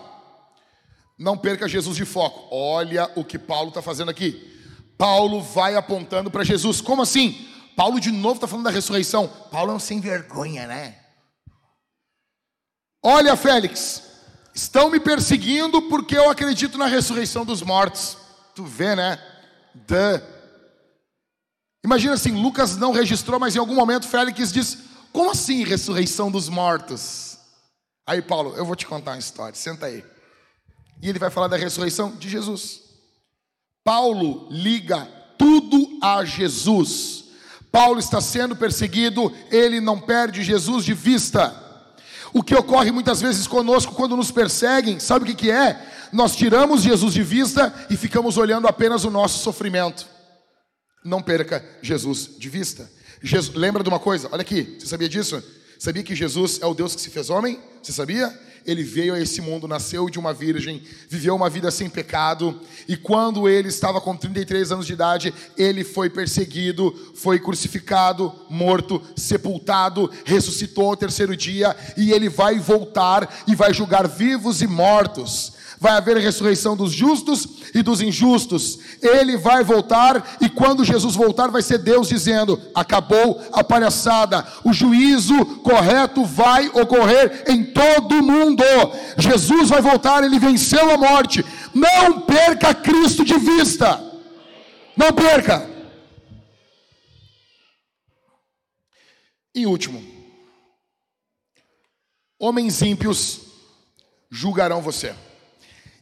não perca Jesus de foco. Olha o que Paulo está fazendo aqui. Paulo vai apontando para Jesus. Como assim? Paulo de novo está falando da ressurreição. Paulo é um sem vergonha, né? Olha, Félix, estão me perseguindo porque eu acredito na ressurreição dos mortos. Tu vê, né? Duh. Imagina assim, Lucas não registrou, mas em algum momento Félix diz: Como assim ressurreição dos mortos? Aí Paulo, eu vou te contar uma história, senta aí. E ele vai falar da ressurreição de Jesus. Paulo liga tudo a Jesus. Paulo está sendo perseguido, ele não perde Jesus de vista. O que ocorre muitas vezes conosco quando nos perseguem, sabe o que, que é? Nós tiramos Jesus de vista e ficamos olhando apenas o nosso sofrimento. Não perca Jesus de vista. Jesus, lembra de uma coisa? Olha aqui, você sabia disso? Sabia que Jesus é o Deus que se fez homem? Você sabia? Ele veio a esse mundo, nasceu de uma virgem, viveu uma vida sem pecado, e quando ele estava com 33 anos de idade, ele foi perseguido, foi crucificado, morto, sepultado, ressuscitou ao terceiro dia, e ele vai voltar e vai julgar vivos e mortos vai haver a ressurreição dos justos e dos injustos. Ele vai voltar e quando Jesus voltar vai ser Deus dizendo: acabou a palhaçada. O juízo correto vai ocorrer em todo o mundo. Jesus vai voltar, ele venceu a morte. Não perca Cristo de vista. Não perca. E último, homens ímpios julgarão você.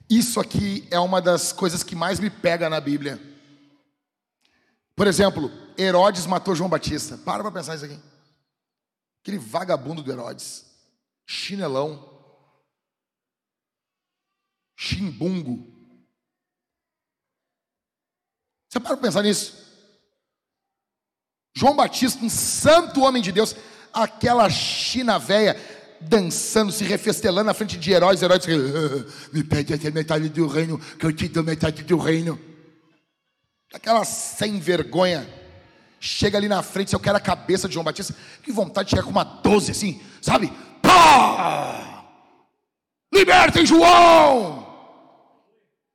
Isso aqui é uma das coisas que mais me pega na Bíblia. Por exemplo, Herodes matou João Batista. Para para pensar isso aqui. Aquele vagabundo do Herodes. Chinelão. Chimbungo. Você para para pensar nisso? João Batista, um santo homem de Deus, aquela china velha, dançando, se refestelando na frente de heróis. Heróis me pede até metade do reino, que eu te dou metade do reino. Aquela sem vergonha. Chega ali na frente, eu quero a cabeça de João Batista, que vontade de chegar com uma doze assim, sabe? Pá! Libertem João!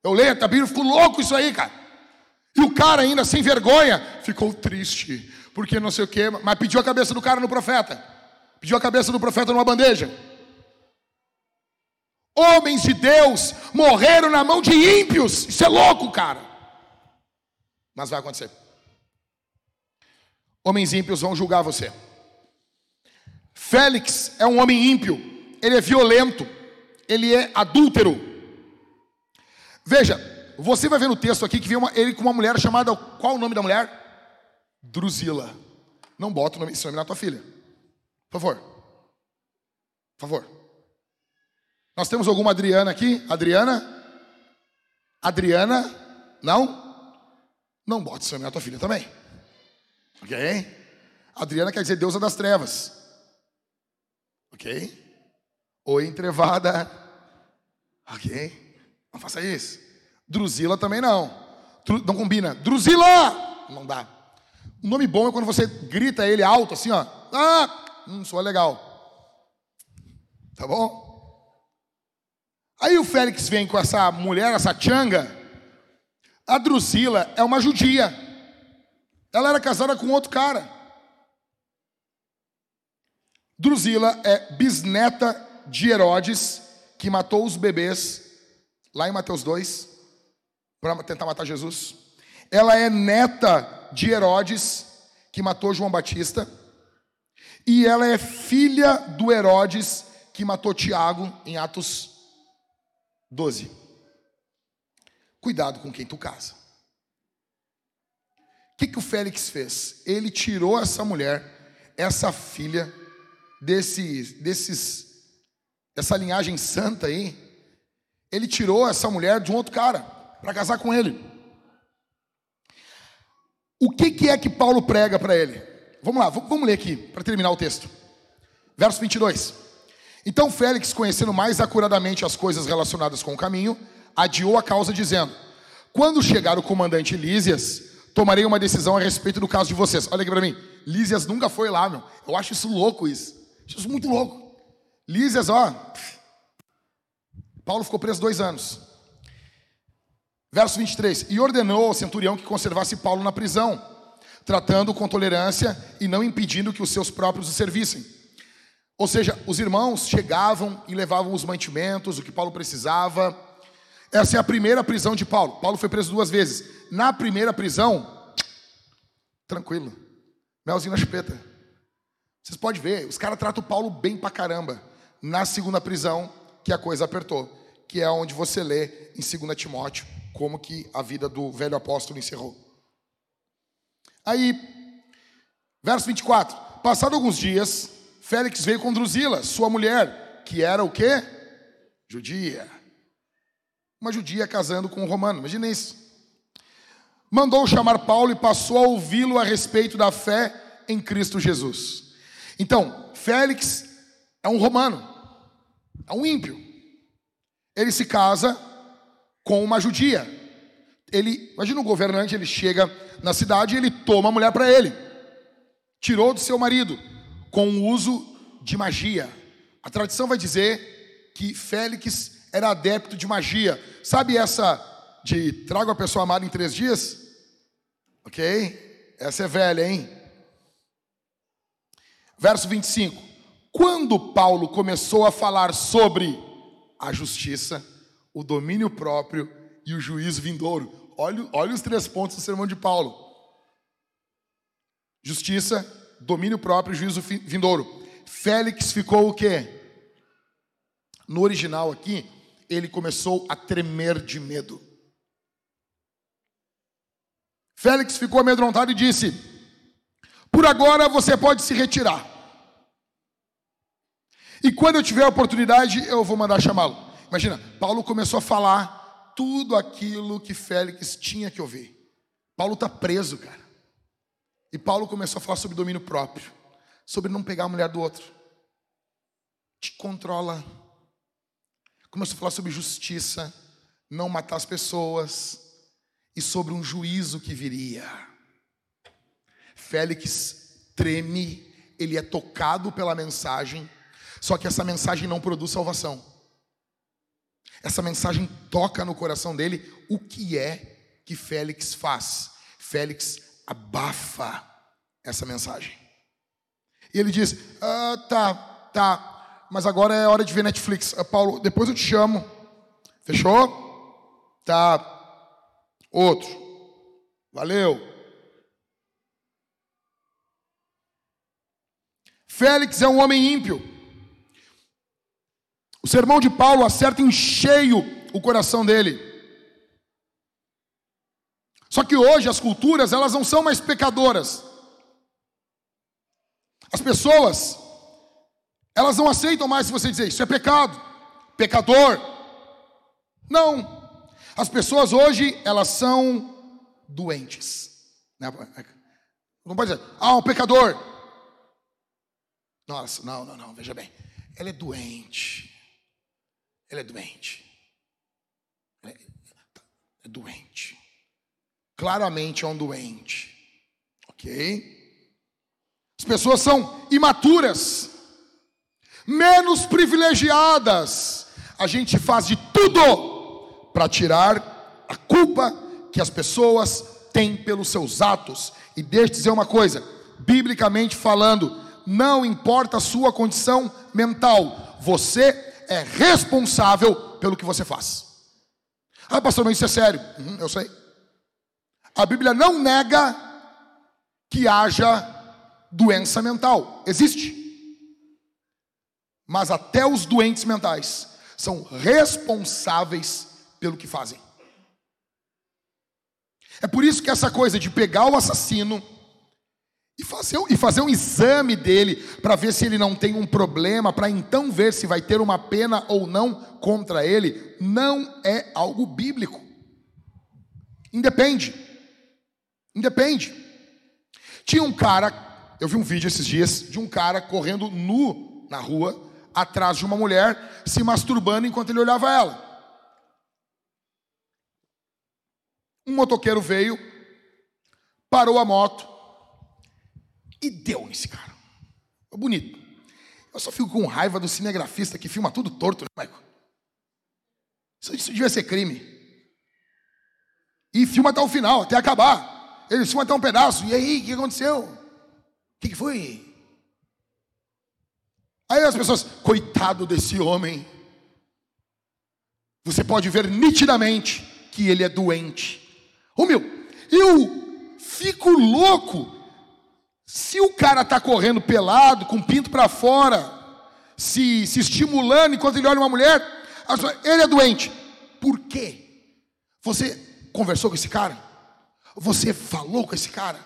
Eu leio a Bíblia, fico louco isso aí, cara. E o cara ainda sem vergonha ficou triste, porque não sei o que, mas pediu a cabeça do cara no profeta. Pediu a cabeça do profeta numa bandeja. Homens de Deus morreram na mão de ímpios. Isso é louco, cara. Mas vai acontecer. Homens ímpios vão julgar você. Félix é um homem ímpio. Ele é violento. Ele é adúltero. Veja, você vai ver no texto aqui que vem uma, ele com uma mulher chamada. Qual o nome da mulher? Drusila. Não bota esse nome na tua filha. Por favor. Por favor. Nós temos alguma Adriana aqui? Adriana? Adriana? Não? Não bote seu nome na tua filha também. Ok? Adriana quer dizer deusa das trevas. Ok? Ou entrevada. Ok? Não faça isso. Druzila também não. Não combina. Druzila! Não dá. O nome bom é quando você grita ele alto, assim, ó. Ah! Hum, soa legal. Tá bom? Aí o Félix vem com essa mulher, essa changa. A Druzila é uma judia. Ela era casada com outro cara. Druzila é bisneta de Herodes, que matou os bebês, lá em Mateus 2, para tentar matar Jesus. Ela é neta de Herodes, que matou João Batista. E ela é filha do Herodes, que matou Tiago, em Atos 12. Cuidado com quem tu casa. O que, que o Félix fez? Ele tirou essa mulher, essa filha, desses, desses, essa linhagem santa aí, ele tirou essa mulher de um outro cara para casar com ele. O que, que é que Paulo prega para ele? Vamos lá, vamos ler aqui para terminar o texto. Verso 22. Então Félix, conhecendo mais acuradamente as coisas relacionadas com o caminho, adiou a causa, dizendo: Quando chegar o comandante Lísias, tomarei uma decisão a respeito do caso de vocês. Olha aqui para mim. Lísias nunca foi lá, meu. Eu acho isso louco isso. Jesus muito louco. Lísias, ó. Paulo ficou preso dois anos. Verso 23. E ordenou ao centurião que conservasse Paulo na prisão, tratando com tolerância e não impedindo que os seus próprios o servissem. Ou seja, os irmãos chegavam e levavam os mantimentos, o que Paulo precisava. Essa é a primeira prisão de Paulo. Paulo foi preso duas vezes. Na primeira prisão, tranquilo, melzinho na chupeta. Vocês podem ver, os caras tratam o Paulo bem pra caramba. Na segunda prisão, que a coisa apertou, que é onde você lê em 2 Timóteo como que a vida do velho apóstolo encerrou. Aí, verso 24. Passado alguns dias, Félix veio com Drusila, sua mulher, que era o quê? Judia. Uma judia casando com um romano, imagina isso. Mandou chamar Paulo e passou a ouvi-lo a respeito da fé em Cristo Jesus. Então, Félix é um romano, é um ímpio. Ele se casa com uma judia. Ele, imagina o governante, ele chega na cidade e ele toma a mulher para ele. Tirou do seu marido com o uso de magia. A tradição vai dizer que Félix era adepto de magia. Sabe essa de trago a pessoa amada em três dias? Ok? Essa é velha, hein? Verso 25. Quando Paulo começou a falar sobre a justiça, o domínio próprio e o juízo vindouro. Olha, olha os três pontos do sermão de Paulo: justiça, domínio próprio e juízo vindouro. Félix ficou o quê? No original aqui, ele começou a tremer de medo. Félix ficou amedrontado e disse: por agora você pode se retirar. E quando eu tiver a oportunidade, eu vou mandar chamá-lo. Imagina, Paulo começou a falar tudo aquilo que Félix tinha que ouvir. Paulo está preso, cara. E Paulo começou a falar sobre domínio próprio, sobre não pegar a mulher do outro. Te controla. Começou a falar sobre justiça, não matar as pessoas e sobre um juízo que viria. Félix treme, ele é tocado pela mensagem, só que essa mensagem não produz salvação. Essa mensagem toca no coração dele. O que é que Félix faz? Félix abafa essa mensagem. E ele diz: ah, tá, tá, mas agora é hora de ver Netflix. Ah, Paulo, depois eu te chamo. Fechou? Tá. Outro. Valeu. Félix é um homem ímpio. O sermão de Paulo acerta em cheio o coração dele. Só que hoje as culturas, elas não são mais pecadoras. As pessoas, Elas não aceitam mais se você dizer isso é pecado, pecador. Não. As pessoas hoje, elas são doentes. Né? Não pode dizer, ah, um pecador. Nossa, não, não, não, veja bem. Ela é doente. Ela é doente. É, é doente. Claramente é um doente. Ok? As pessoas são imaturas, menos privilegiadas. A gente faz de tudo para tirar a culpa que as pessoas têm pelos seus atos. E deixa eu dizer uma coisa, biblicamente falando, não importa a sua condição mental, você é responsável pelo que você faz. Ah, pastor, mas isso é sério. Uhum, eu sei. A Bíblia não nega que haja doença mental. Existe. Mas até os doentes mentais são responsáveis pelo que fazem. É por isso que essa coisa de pegar o assassino fazer, e fazer um exame dele para ver se ele não tem um problema, para então ver se vai ter uma pena ou não contra ele, não é algo bíblico. Independe. Independe. Tinha um cara eu vi um vídeo esses dias de um cara correndo nu na rua, atrás de uma mulher, se masturbando enquanto ele olhava ela. Um motoqueiro veio, parou a moto e deu nesse cara. Foi bonito. Eu só fico com raiva do cinegrafista que filma tudo torto, né, Michael? Isso, isso devia ser crime. E filma até o final, até acabar. Ele filma até um pedaço. E aí, o que aconteceu? que, que foi? Aí as pessoas, coitado desse homem. Você pode ver nitidamente que ele é doente. Ô oh, meu, eu fico louco se o cara está correndo pelado, com pinto para fora, se, se estimulando enquanto ele olha uma mulher, ele é doente. Por quê? Você conversou com esse cara? Você falou com esse cara?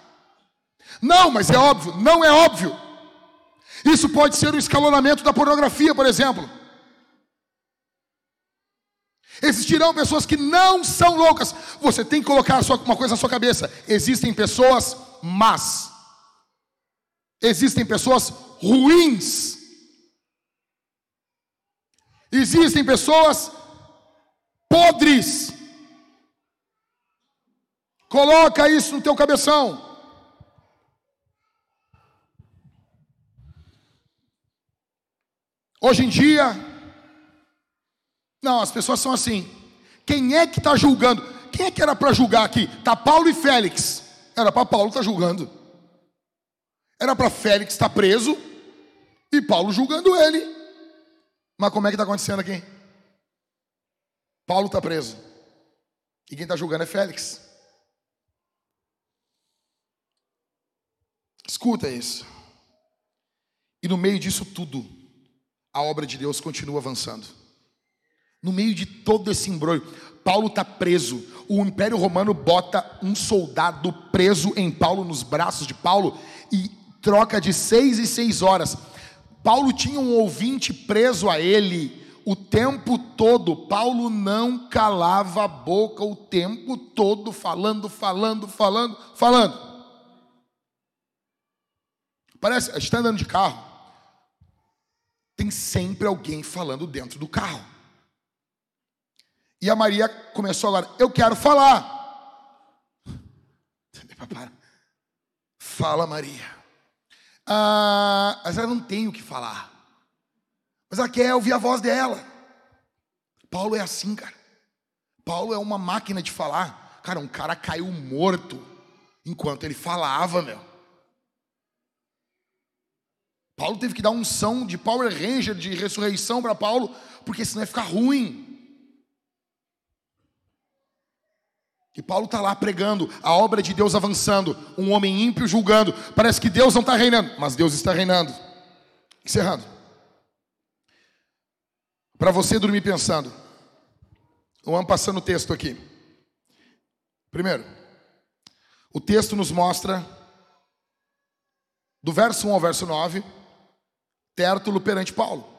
Não, mas é óbvio, não é óbvio. Isso pode ser o escalonamento da pornografia, por exemplo. Existirão pessoas que não são loucas. Você tem que colocar uma coisa na sua cabeça: existem pessoas más, existem pessoas ruins, existem pessoas podres. Coloca isso no teu cabeção. Hoje em dia, não, as pessoas são assim. Quem é que está julgando? Quem é que era para julgar aqui? Tá Paulo e Félix. Era para Paulo estar tá julgando. Era para Félix estar tá preso e Paulo julgando ele. Mas como é que está acontecendo aqui? Paulo está preso. E quem está julgando é Félix. Escuta isso. E no meio disso tudo, a obra de Deus continua avançando. No meio de todo esse embrulho, Paulo está preso. O Império Romano bota um soldado preso em Paulo, nos braços de Paulo, e troca de seis e seis horas. Paulo tinha um ouvinte preso a ele o tempo todo. Paulo não calava a boca o tempo todo, falando, falando, falando, falando. Parece, está andando de carro tem sempre alguém falando dentro do carro. E a Maria começou agora, eu quero falar. Fala, Maria. Ah, mas ela não tem o que falar. Mas ela quer ouvir a voz dela. Paulo é assim, cara. Paulo é uma máquina de falar. Cara, um cara caiu morto enquanto ele falava, meu. Paulo teve que dar unção de Power Ranger de ressurreição para Paulo, porque senão ia ficar ruim. E Paulo está lá pregando, a obra de Deus avançando, um homem ímpio julgando. Parece que Deus não está reinando, mas Deus está reinando. Encerrando. Para você dormir pensando, vamos passando o texto aqui. Primeiro, o texto nos mostra, do verso 1 ao verso 9, Tértulo perante Paulo.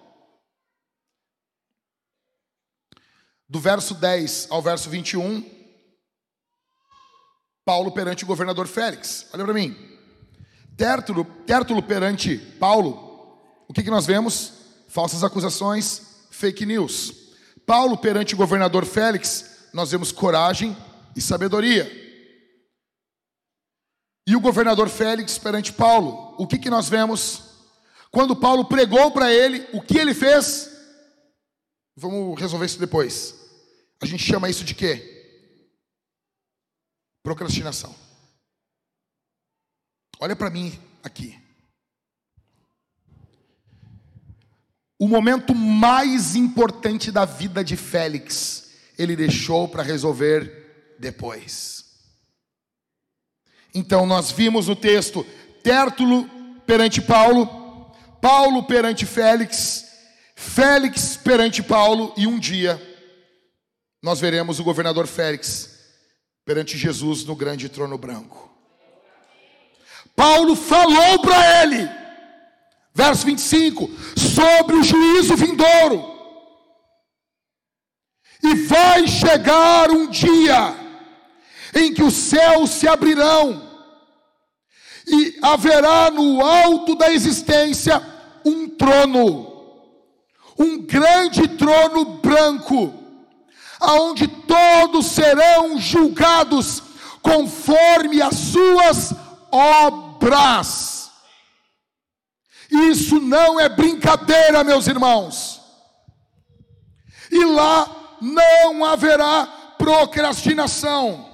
Do verso 10 ao verso 21, Paulo perante o governador Félix. Olha para mim. Tértulo, Tértulo perante Paulo, o que, que nós vemos? Falsas acusações, fake news. Paulo perante o governador Félix, nós vemos coragem e sabedoria. E o governador Félix perante Paulo, o que, que nós vemos? Quando Paulo pregou para ele, o que ele fez? Vamos resolver isso depois. A gente chama isso de quê? Procrastinação. Olha para mim aqui. O momento mais importante da vida de Félix, ele deixou para resolver depois. Então nós vimos no texto Tértulo perante Paulo, Paulo perante Félix, Félix perante Paulo e um dia nós veremos o governador Félix perante Jesus no grande trono branco. Paulo falou para ele, verso 25, sobre o juízo vindouro. E vai chegar um dia em que os céus se abrirão e haverá no alto da existência um trono, um grande trono branco, aonde todos serão julgados conforme as suas obras. Isso não é brincadeira, meus irmãos. E lá não haverá procrastinação.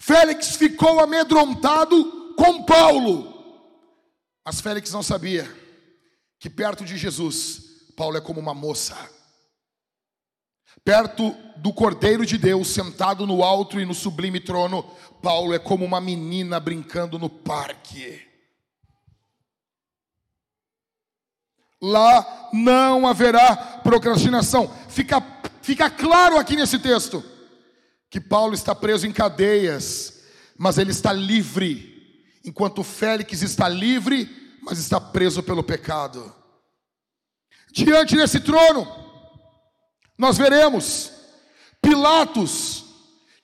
Félix ficou amedrontado com Paulo. Mas Félix não sabia que perto de Jesus, Paulo é como uma moça. Perto do Cordeiro de Deus, sentado no alto e no sublime trono, Paulo é como uma menina brincando no parque. Lá não haverá procrastinação. Fica, fica claro aqui nesse texto que Paulo está preso em cadeias, mas ele está livre, enquanto Félix está livre, mas está preso pelo pecado. Diante desse trono, nós veremos Pilatos,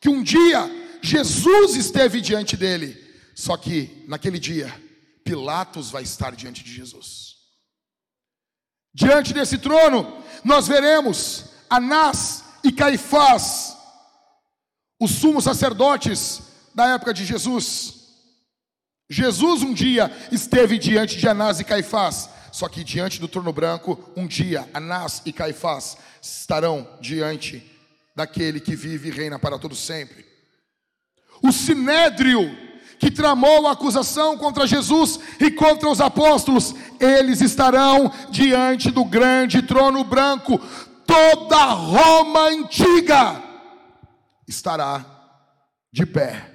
que um dia Jesus esteve diante dele, só que naquele dia, Pilatos vai estar diante de Jesus. Diante desse trono, nós veremos Anás e Caifás, os sumos sacerdotes da época de Jesus. Jesus um dia esteve diante de Anás e Caifás, só que diante do trono branco, um dia Anás e Caifás estarão diante daquele que vive e reina para todo sempre. O sinédrio que tramou a acusação contra Jesus e contra os apóstolos, eles estarão diante do grande trono branco. Toda Roma antiga estará de pé,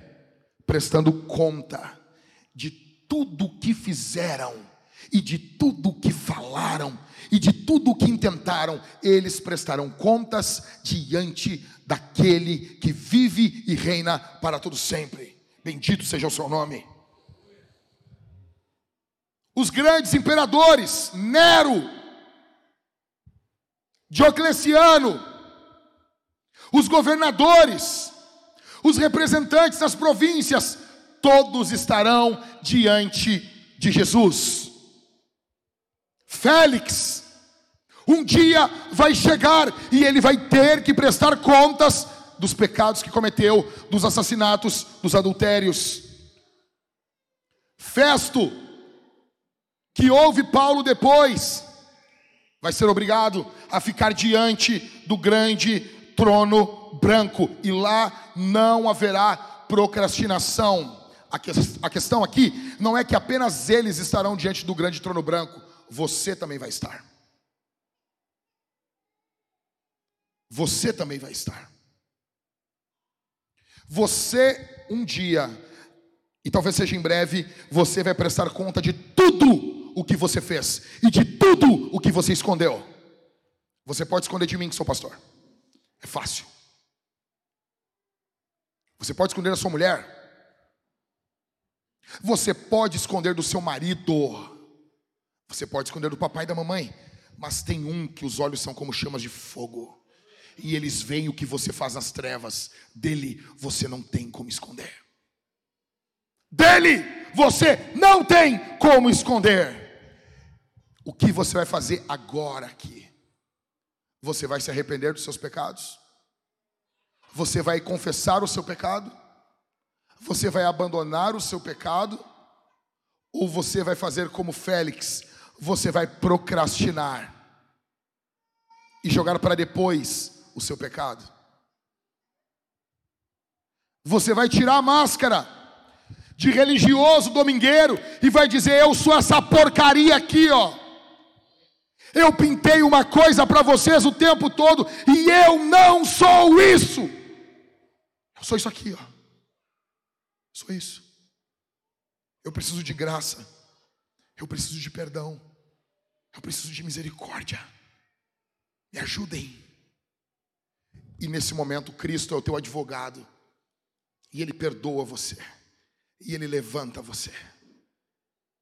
prestando conta de tudo o que fizeram e de tudo o que falaram e de tudo o que intentaram, eles prestarão contas diante daquele que vive e reina para todo sempre. Bendito seja o seu nome. Os grandes imperadores, Nero, Diocleciano, os governadores, os representantes das províncias, todos estarão diante de Jesus. Félix, um dia vai chegar e ele vai ter que prestar contas dos pecados que cometeu, dos assassinatos, dos adultérios. Festo, que ouve Paulo depois, vai ser obrigado a ficar diante do grande trono branco, e lá não haverá procrastinação. A, que, a questão aqui não é que apenas eles estarão diante do grande trono branco, você também vai estar. Você também vai estar. Você um dia, e talvez seja em breve, você vai prestar conta de tudo o que você fez e de tudo o que você escondeu. Você pode esconder de mim, que sou pastor. É fácil. Você pode esconder da sua mulher. Você pode esconder do seu marido. Você pode esconder do papai e da mamãe, mas tem um que os olhos são como chamas de fogo. E eles veem o que você faz nas trevas. Dele você não tem como esconder. Dele você não tem como esconder. O que você vai fazer agora aqui? Você vai se arrepender dos seus pecados? Você vai confessar o seu pecado? Você vai abandonar o seu pecado? Ou você vai fazer como Félix? Você vai procrastinar e jogar para depois o seu pecado? Você vai tirar a máscara de religioso domingueiro e vai dizer: Eu sou essa porcaria aqui, ó. Eu pintei uma coisa para vocês o tempo todo e eu não sou isso. Eu sou isso aqui, ó. Sou isso. Eu preciso de graça. Eu preciso de perdão. Eu preciso de misericórdia. Me ajudem. E nesse momento, Cristo é o teu advogado. E Ele perdoa você. E Ele levanta você.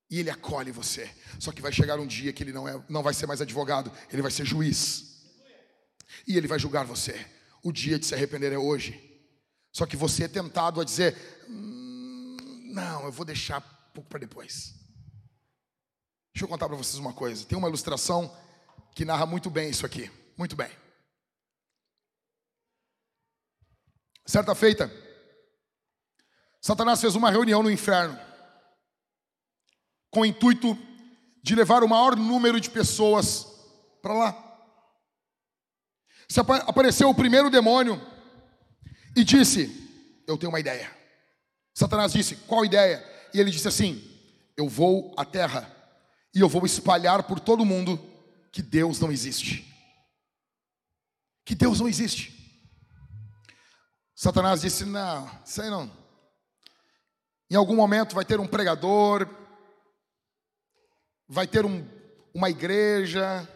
E Ele acolhe você. Só que vai chegar um dia que Ele não, é, não vai ser mais advogado, Ele vai ser juiz. E Ele vai julgar você. O dia de se arrepender é hoje. Só que você é tentado a dizer: hum, Não, eu vou deixar pouco para depois. Deixa eu contar para vocês uma coisa. Tem uma ilustração que narra muito bem isso aqui. Muito bem. Certa feita, Satanás fez uma reunião no inferno com o intuito de levar o maior número de pessoas para lá. Se apareceu o primeiro demônio e disse: Eu tenho uma ideia. Satanás disse: Qual ideia? E ele disse assim: Eu vou à terra e eu vou espalhar por todo mundo que Deus não existe. Que Deus não existe. Satanás disse: Não, sei não. Em algum momento vai ter um pregador, vai ter um, uma igreja,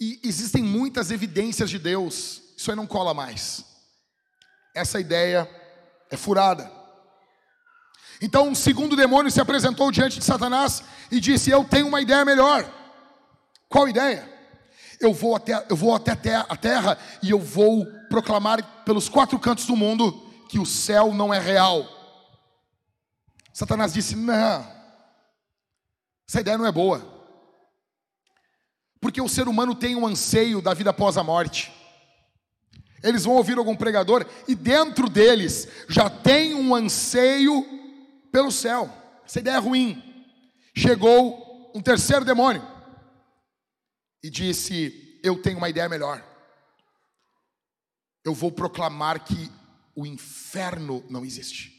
e existem muitas evidências de Deus, isso aí não cola mais. Essa ideia é furada. Então, um segundo demônio se apresentou diante de Satanás e disse: Eu tenho uma ideia melhor. Qual ideia? Eu vou até, eu vou até a terra e eu vou proclamar pelos quatro cantos do mundo que o céu não é real Satanás disse: Não, essa ideia não é boa. Porque o ser humano tem um anseio da vida após a morte. Eles vão ouvir algum pregador e dentro deles já tem um anseio pelo céu. Essa ideia é ruim. Chegou um terceiro demônio e disse: Eu tenho uma ideia melhor. Eu vou proclamar que o inferno não existe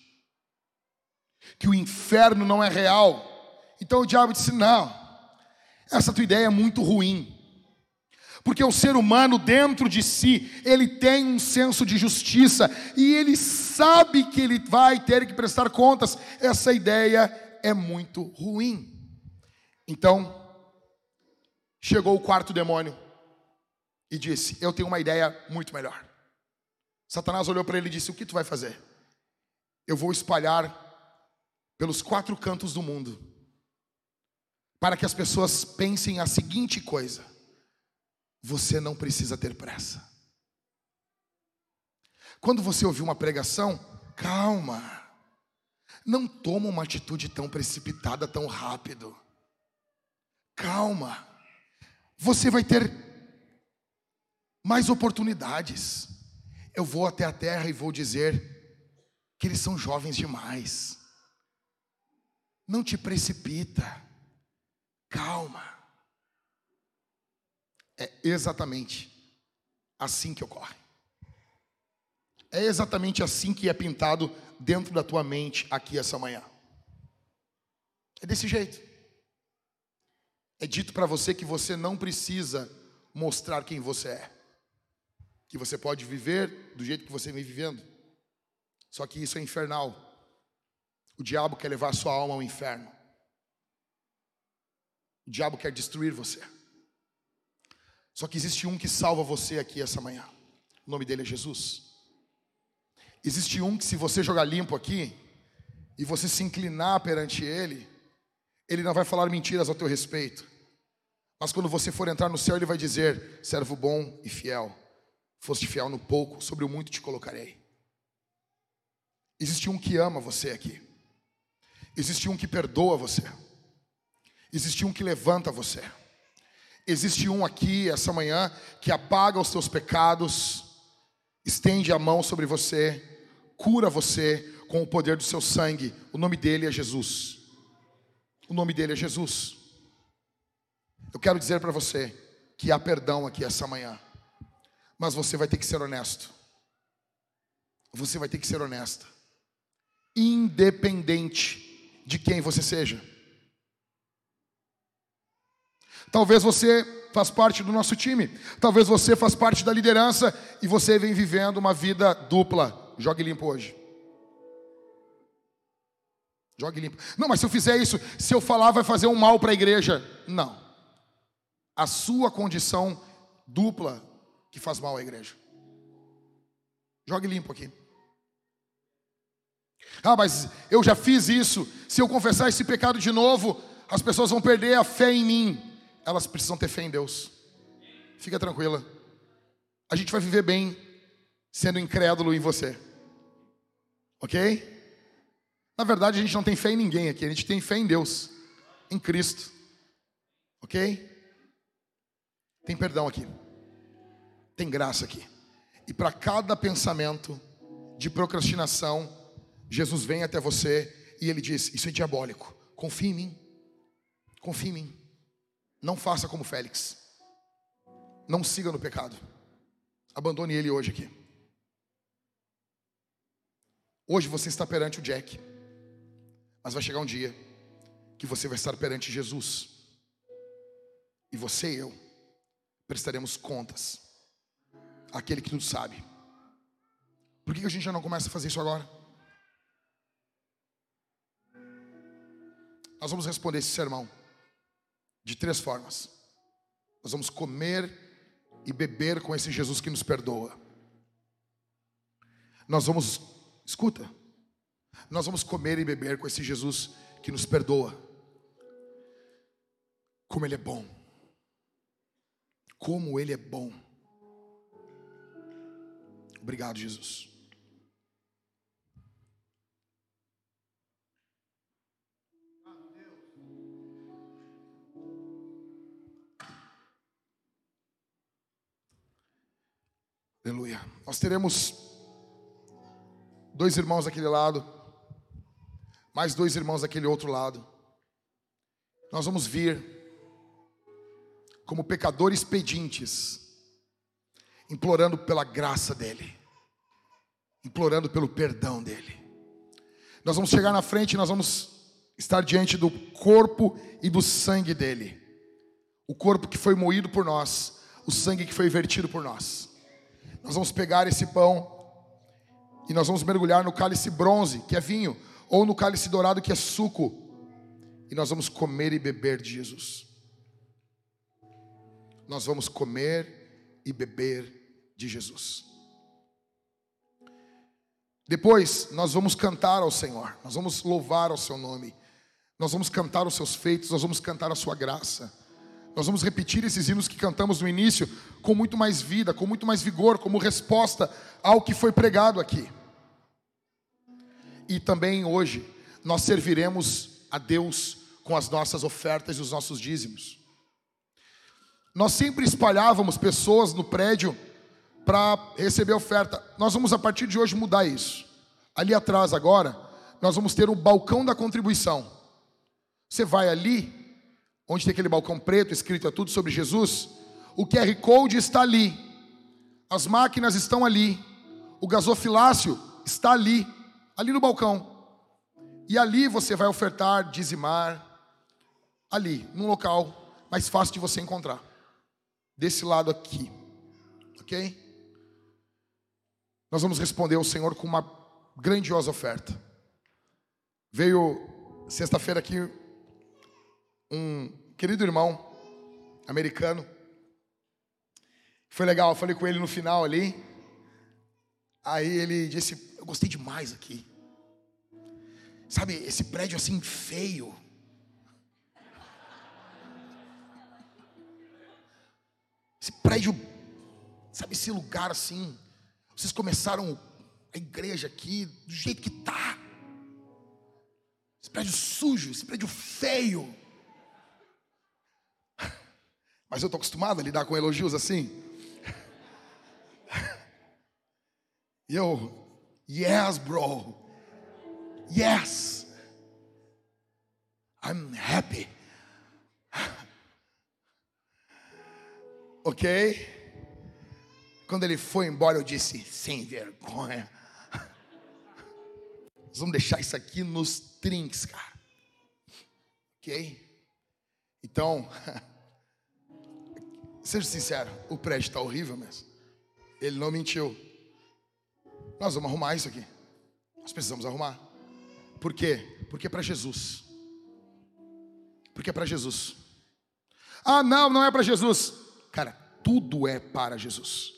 que o inferno não é real. Então o diabo disse: Não, essa tua ideia é muito ruim. Porque o ser humano dentro de si, ele tem um senso de justiça e ele sabe que ele vai ter que prestar contas. Essa ideia é muito ruim. Então, chegou o quarto demônio e disse: Eu tenho uma ideia muito melhor. Satanás olhou para ele e disse: O que tu vai fazer? Eu vou espalhar pelos quatro cantos do mundo, para que as pessoas pensem a seguinte coisa: você não precisa ter pressa. Quando você ouvir uma pregação, calma, não toma uma atitude tão precipitada, tão rápido. Calma, você vai ter mais oportunidades. Eu vou até a terra e vou dizer que eles são jovens demais. Não te precipita. Calma. É exatamente assim que ocorre. É exatamente assim que é pintado dentro da tua mente aqui essa manhã. É desse jeito. É dito para você que você não precisa mostrar quem você é. Que você pode viver do jeito que você vem vivendo. Só que isso é infernal. O diabo quer levar sua alma ao inferno. O diabo quer destruir você. Só que existe um que salva você aqui essa manhã. O nome dele é Jesus. Existe um que, se você jogar limpo aqui, e você se inclinar perante ele, ele não vai falar mentiras ao teu respeito. Mas quando você for entrar no céu, ele vai dizer: servo bom e fiel, foste fiel no pouco, sobre o muito te colocarei. Existe um que ama você aqui, existe um que perdoa você, existe um que levanta você, existe um aqui essa manhã que apaga os teus pecados, estende a mão sobre você, cura você com o poder do seu sangue. O nome dele é Jesus. O nome dele é Jesus. Eu quero dizer para você que há perdão aqui essa manhã, mas você vai ter que ser honesto. Você vai ter que ser honesta, independente de quem você seja. Talvez você faz parte do nosso time, talvez você faz parte da liderança e você vem vivendo uma vida dupla. Jogue limpo hoje. Jogue limpo. Não, mas se eu fizer isso, se eu falar, vai fazer um mal para a igreja. Não a sua condição dupla que faz mal à igreja. Jogue limpo aqui. Ah, mas eu já fiz isso. Se eu confessar esse pecado de novo, as pessoas vão perder a fé em mim. Elas precisam ter fé em Deus. Fica tranquila. A gente vai viver bem sendo incrédulo em você. Ok? Na verdade, a gente não tem fé em ninguém aqui. A gente tem fé em Deus, em Cristo. Ok? Tem perdão aqui. Tem graça aqui. E para cada pensamento de procrastinação, Jesus vem até você e ele diz: Isso é diabólico. Confie em mim. Confie em mim. Não faça como Félix. Não siga no pecado. Abandone ele hoje aqui. Hoje você está perante o Jack. Mas vai chegar um dia que você vai estar perante Jesus. E você e eu prestaremos contas àquele que tudo sabe. Por que a gente já não começa a fazer isso agora? Nós vamos responder esse sermão de três formas. Nós vamos comer e beber com esse Jesus que nos perdoa. Nós vamos, escuta, nós vamos comer e beber com esse Jesus que nos perdoa. Como Ele é bom. Como Ele é bom. Obrigado, Jesus. Aleluia. Nós teremos dois irmãos daquele lado, mais dois irmãos daquele outro lado. Nós vamos vir como pecadores pedintes, implorando pela graça dEle, implorando pelo perdão dEle. Nós vamos chegar na frente nós vamos estar diante do corpo e do sangue dEle, o corpo que foi moído por nós, o sangue que foi vertido por nós. Nós vamos pegar esse pão e nós vamos mergulhar no cálice bronze, que é vinho, ou no cálice dourado, que é suco, e nós vamos comer e beber de Jesus. Nós vamos comer e beber de Jesus. Depois, nós vamos cantar ao Senhor, nós vamos louvar ao Seu nome, nós vamos cantar os Seus feitos, nós vamos cantar a Sua graça. Nós vamos repetir esses hinos que cantamos no início com muito mais vida, com muito mais vigor, como resposta ao que foi pregado aqui. E também hoje nós serviremos a Deus com as nossas ofertas e os nossos dízimos. Nós sempre espalhávamos pessoas no prédio para receber oferta. Nós vamos a partir de hoje mudar isso. Ali atrás agora, nós vamos ter um balcão da contribuição. Você vai ali, onde tem aquele balcão preto escrito é tudo sobre Jesus, o QR Code está ali. As máquinas estão ali. O gasofilácio está ali, ali no balcão. E ali você vai ofertar, dizimar, ali, num local mais fácil de você encontrar desse lado aqui, ok? Nós vamos responder ao Senhor com uma grandiosa oferta. Veio sexta-feira aqui um querido irmão americano. Foi legal, eu falei com ele no final ali. Aí ele disse: Eu gostei demais aqui. Sabe, esse prédio assim feio esse prédio, sabe esse lugar assim? Vocês começaram a igreja aqui do jeito que tá. Esse prédio sujo, esse prédio feio. Mas eu estou acostumado a lidar com elogios assim. E eu, yes, bro. Yes. I'm happy. ok? Quando ele foi embora, eu disse: sem vergonha. Nós vamos deixar isso aqui nos trinks, cara. Ok? Então, seja sincero, o prédio está horrível mesmo. Ele não mentiu. Nós vamos arrumar isso aqui. Nós precisamos arrumar. Por quê? Porque é para Jesus. Porque é para Jesus. Ah, não, não é para Jesus. Cara, tudo é para Jesus.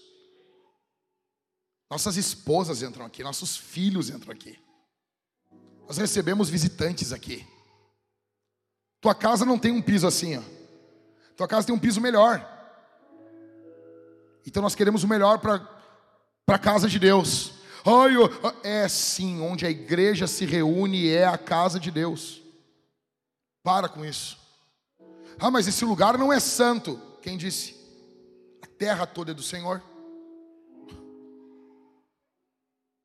Nossas esposas entram aqui, nossos filhos entram aqui. Nós recebemos visitantes aqui. Tua casa não tem um piso assim, ó. Tua casa tem um piso melhor. Então nós queremos o melhor para a casa de Deus. Ai, é sim, onde a igreja se reúne é a casa de Deus. Para com isso. Ah, mas esse lugar não é santo. Quem disse? A terra toda é do Senhor.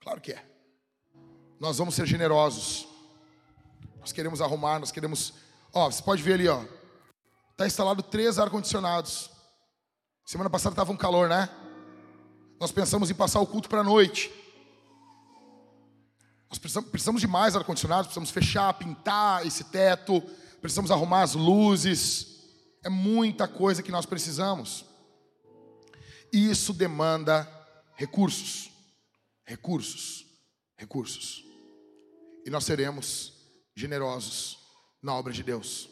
Claro que é. Nós vamos ser generosos. Nós queremos arrumar, nós queremos. Ó, você pode ver ali, ó. Está instalado três ar-condicionados. Semana passada estava um calor, né? Nós pensamos em passar o culto para a noite. Nós precisamos, de mais ar-condicionados, precisamos fechar, pintar esse teto, precisamos arrumar as luzes. É muita coisa que nós precisamos. E isso demanda recursos. Recursos. Recursos. E nós seremos generosos na obra de Deus.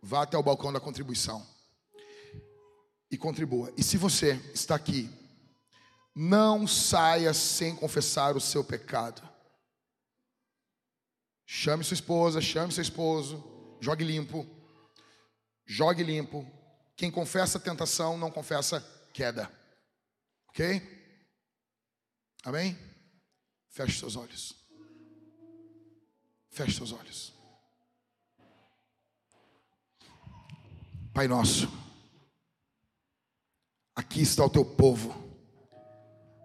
Vá até o balcão da contribuição e contribua. E se você está aqui, não saia sem confessar o seu pecado. Chame sua esposa, chame seu esposo, jogue limpo. Jogue limpo. Quem confessa tentação não confessa queda. Ok? Amém? Feche seus olhos. Feche seus olhos. Pai nosso, aqui está o teu povo,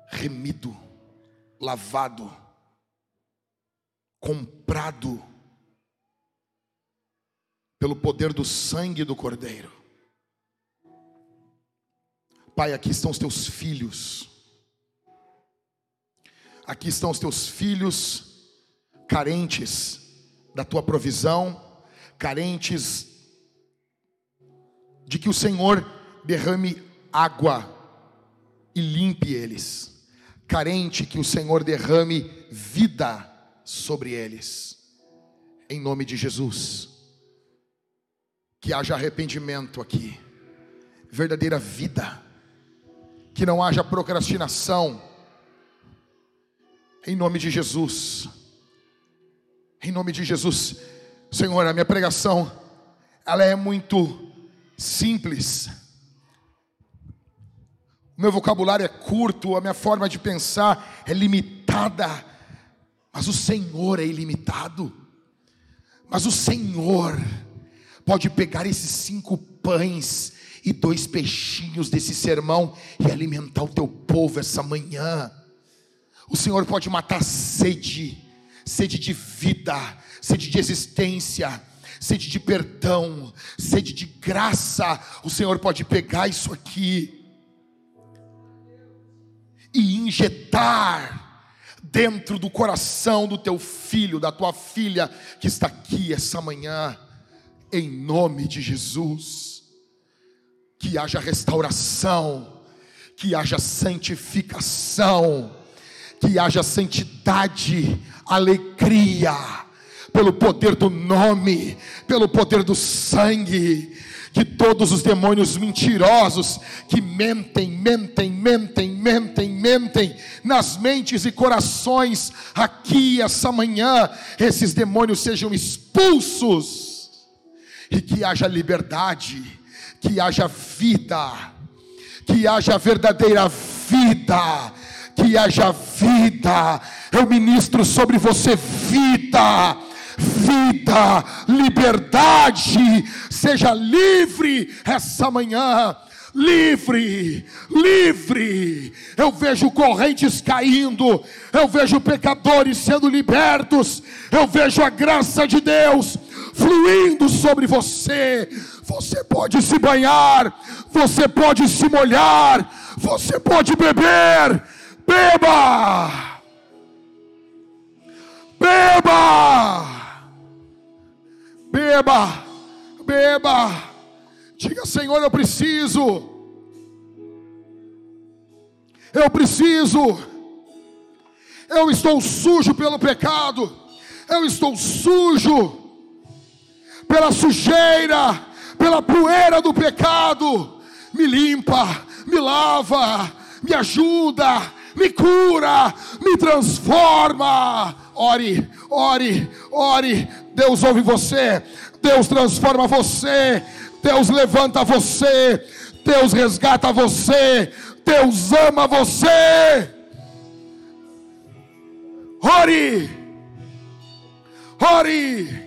remido, lavado, comprado pelo poder do sangue do Cordeiro. Pai, aqui estão os teus filhos. Aqui estão os teus filhos carentes da tua provisão, carentes de que o Senhor derrame água e limpe eles, carente que o Senhor derrame vida sobre eles, em nome de Jesus. Que haja arrependimento aqui, verdadeira vida, que não haja procrastinação, em nome de Jesus. Em nome de Jesus, Senhor, a minha pregação, ela é muito simples. Meu vocabulário é curto, a minha forma de pensar é limitada mas o Senhor é ilimitado. Mas o Senhor pode pegar esses cinco pães e dois peixinhos desse sermão e alimentar o teu povo essa manhã. O Senhor pode matar sede, sede de vida, sede de existência, sede de perdão, sede de graça. O Senhor pode pegar isso aqui e injetar dentro do coração do teu filho, da tua filha que está aqui essa manhã, em nome de Jesus. Que haja restauração, que haja santificação, que haja santidade, alegria, pelo poder do nome, pelo poder do sangue que todos os demônios mentirosos que mentem, mentem, mentem, mentem, mentem nas mentes e corações aqui essa manhã, esses demônios sejam expulsos e que haja liberdade, que haja vida que haja verdadeira vida, que haja vida. Eu ministro sobre você vida, vida, liberdade. Seja livre essa manhã livre, livre. Eu vejo correntes caindo, eu vejo pecadores sendo libertos, eu vejo a graça de Deus fluindo sobre você. Você pode se banhar, você pode se molhar, você pode beber. Beba! Beba! Beba! Beba! Diga, Senhor, eu preciso. Eu preciso. Eu estou sujo pelo pecado. Eu estou sujo pela sujeira, pela poeira do pecado. Me limpa, me lava, me ajuda, me cura, me transforma. Ore, ore, ore. Deus ouve você. Deus transforma você. Deus levanta você, Deus resgata você, Deus ama você. Ore, ore.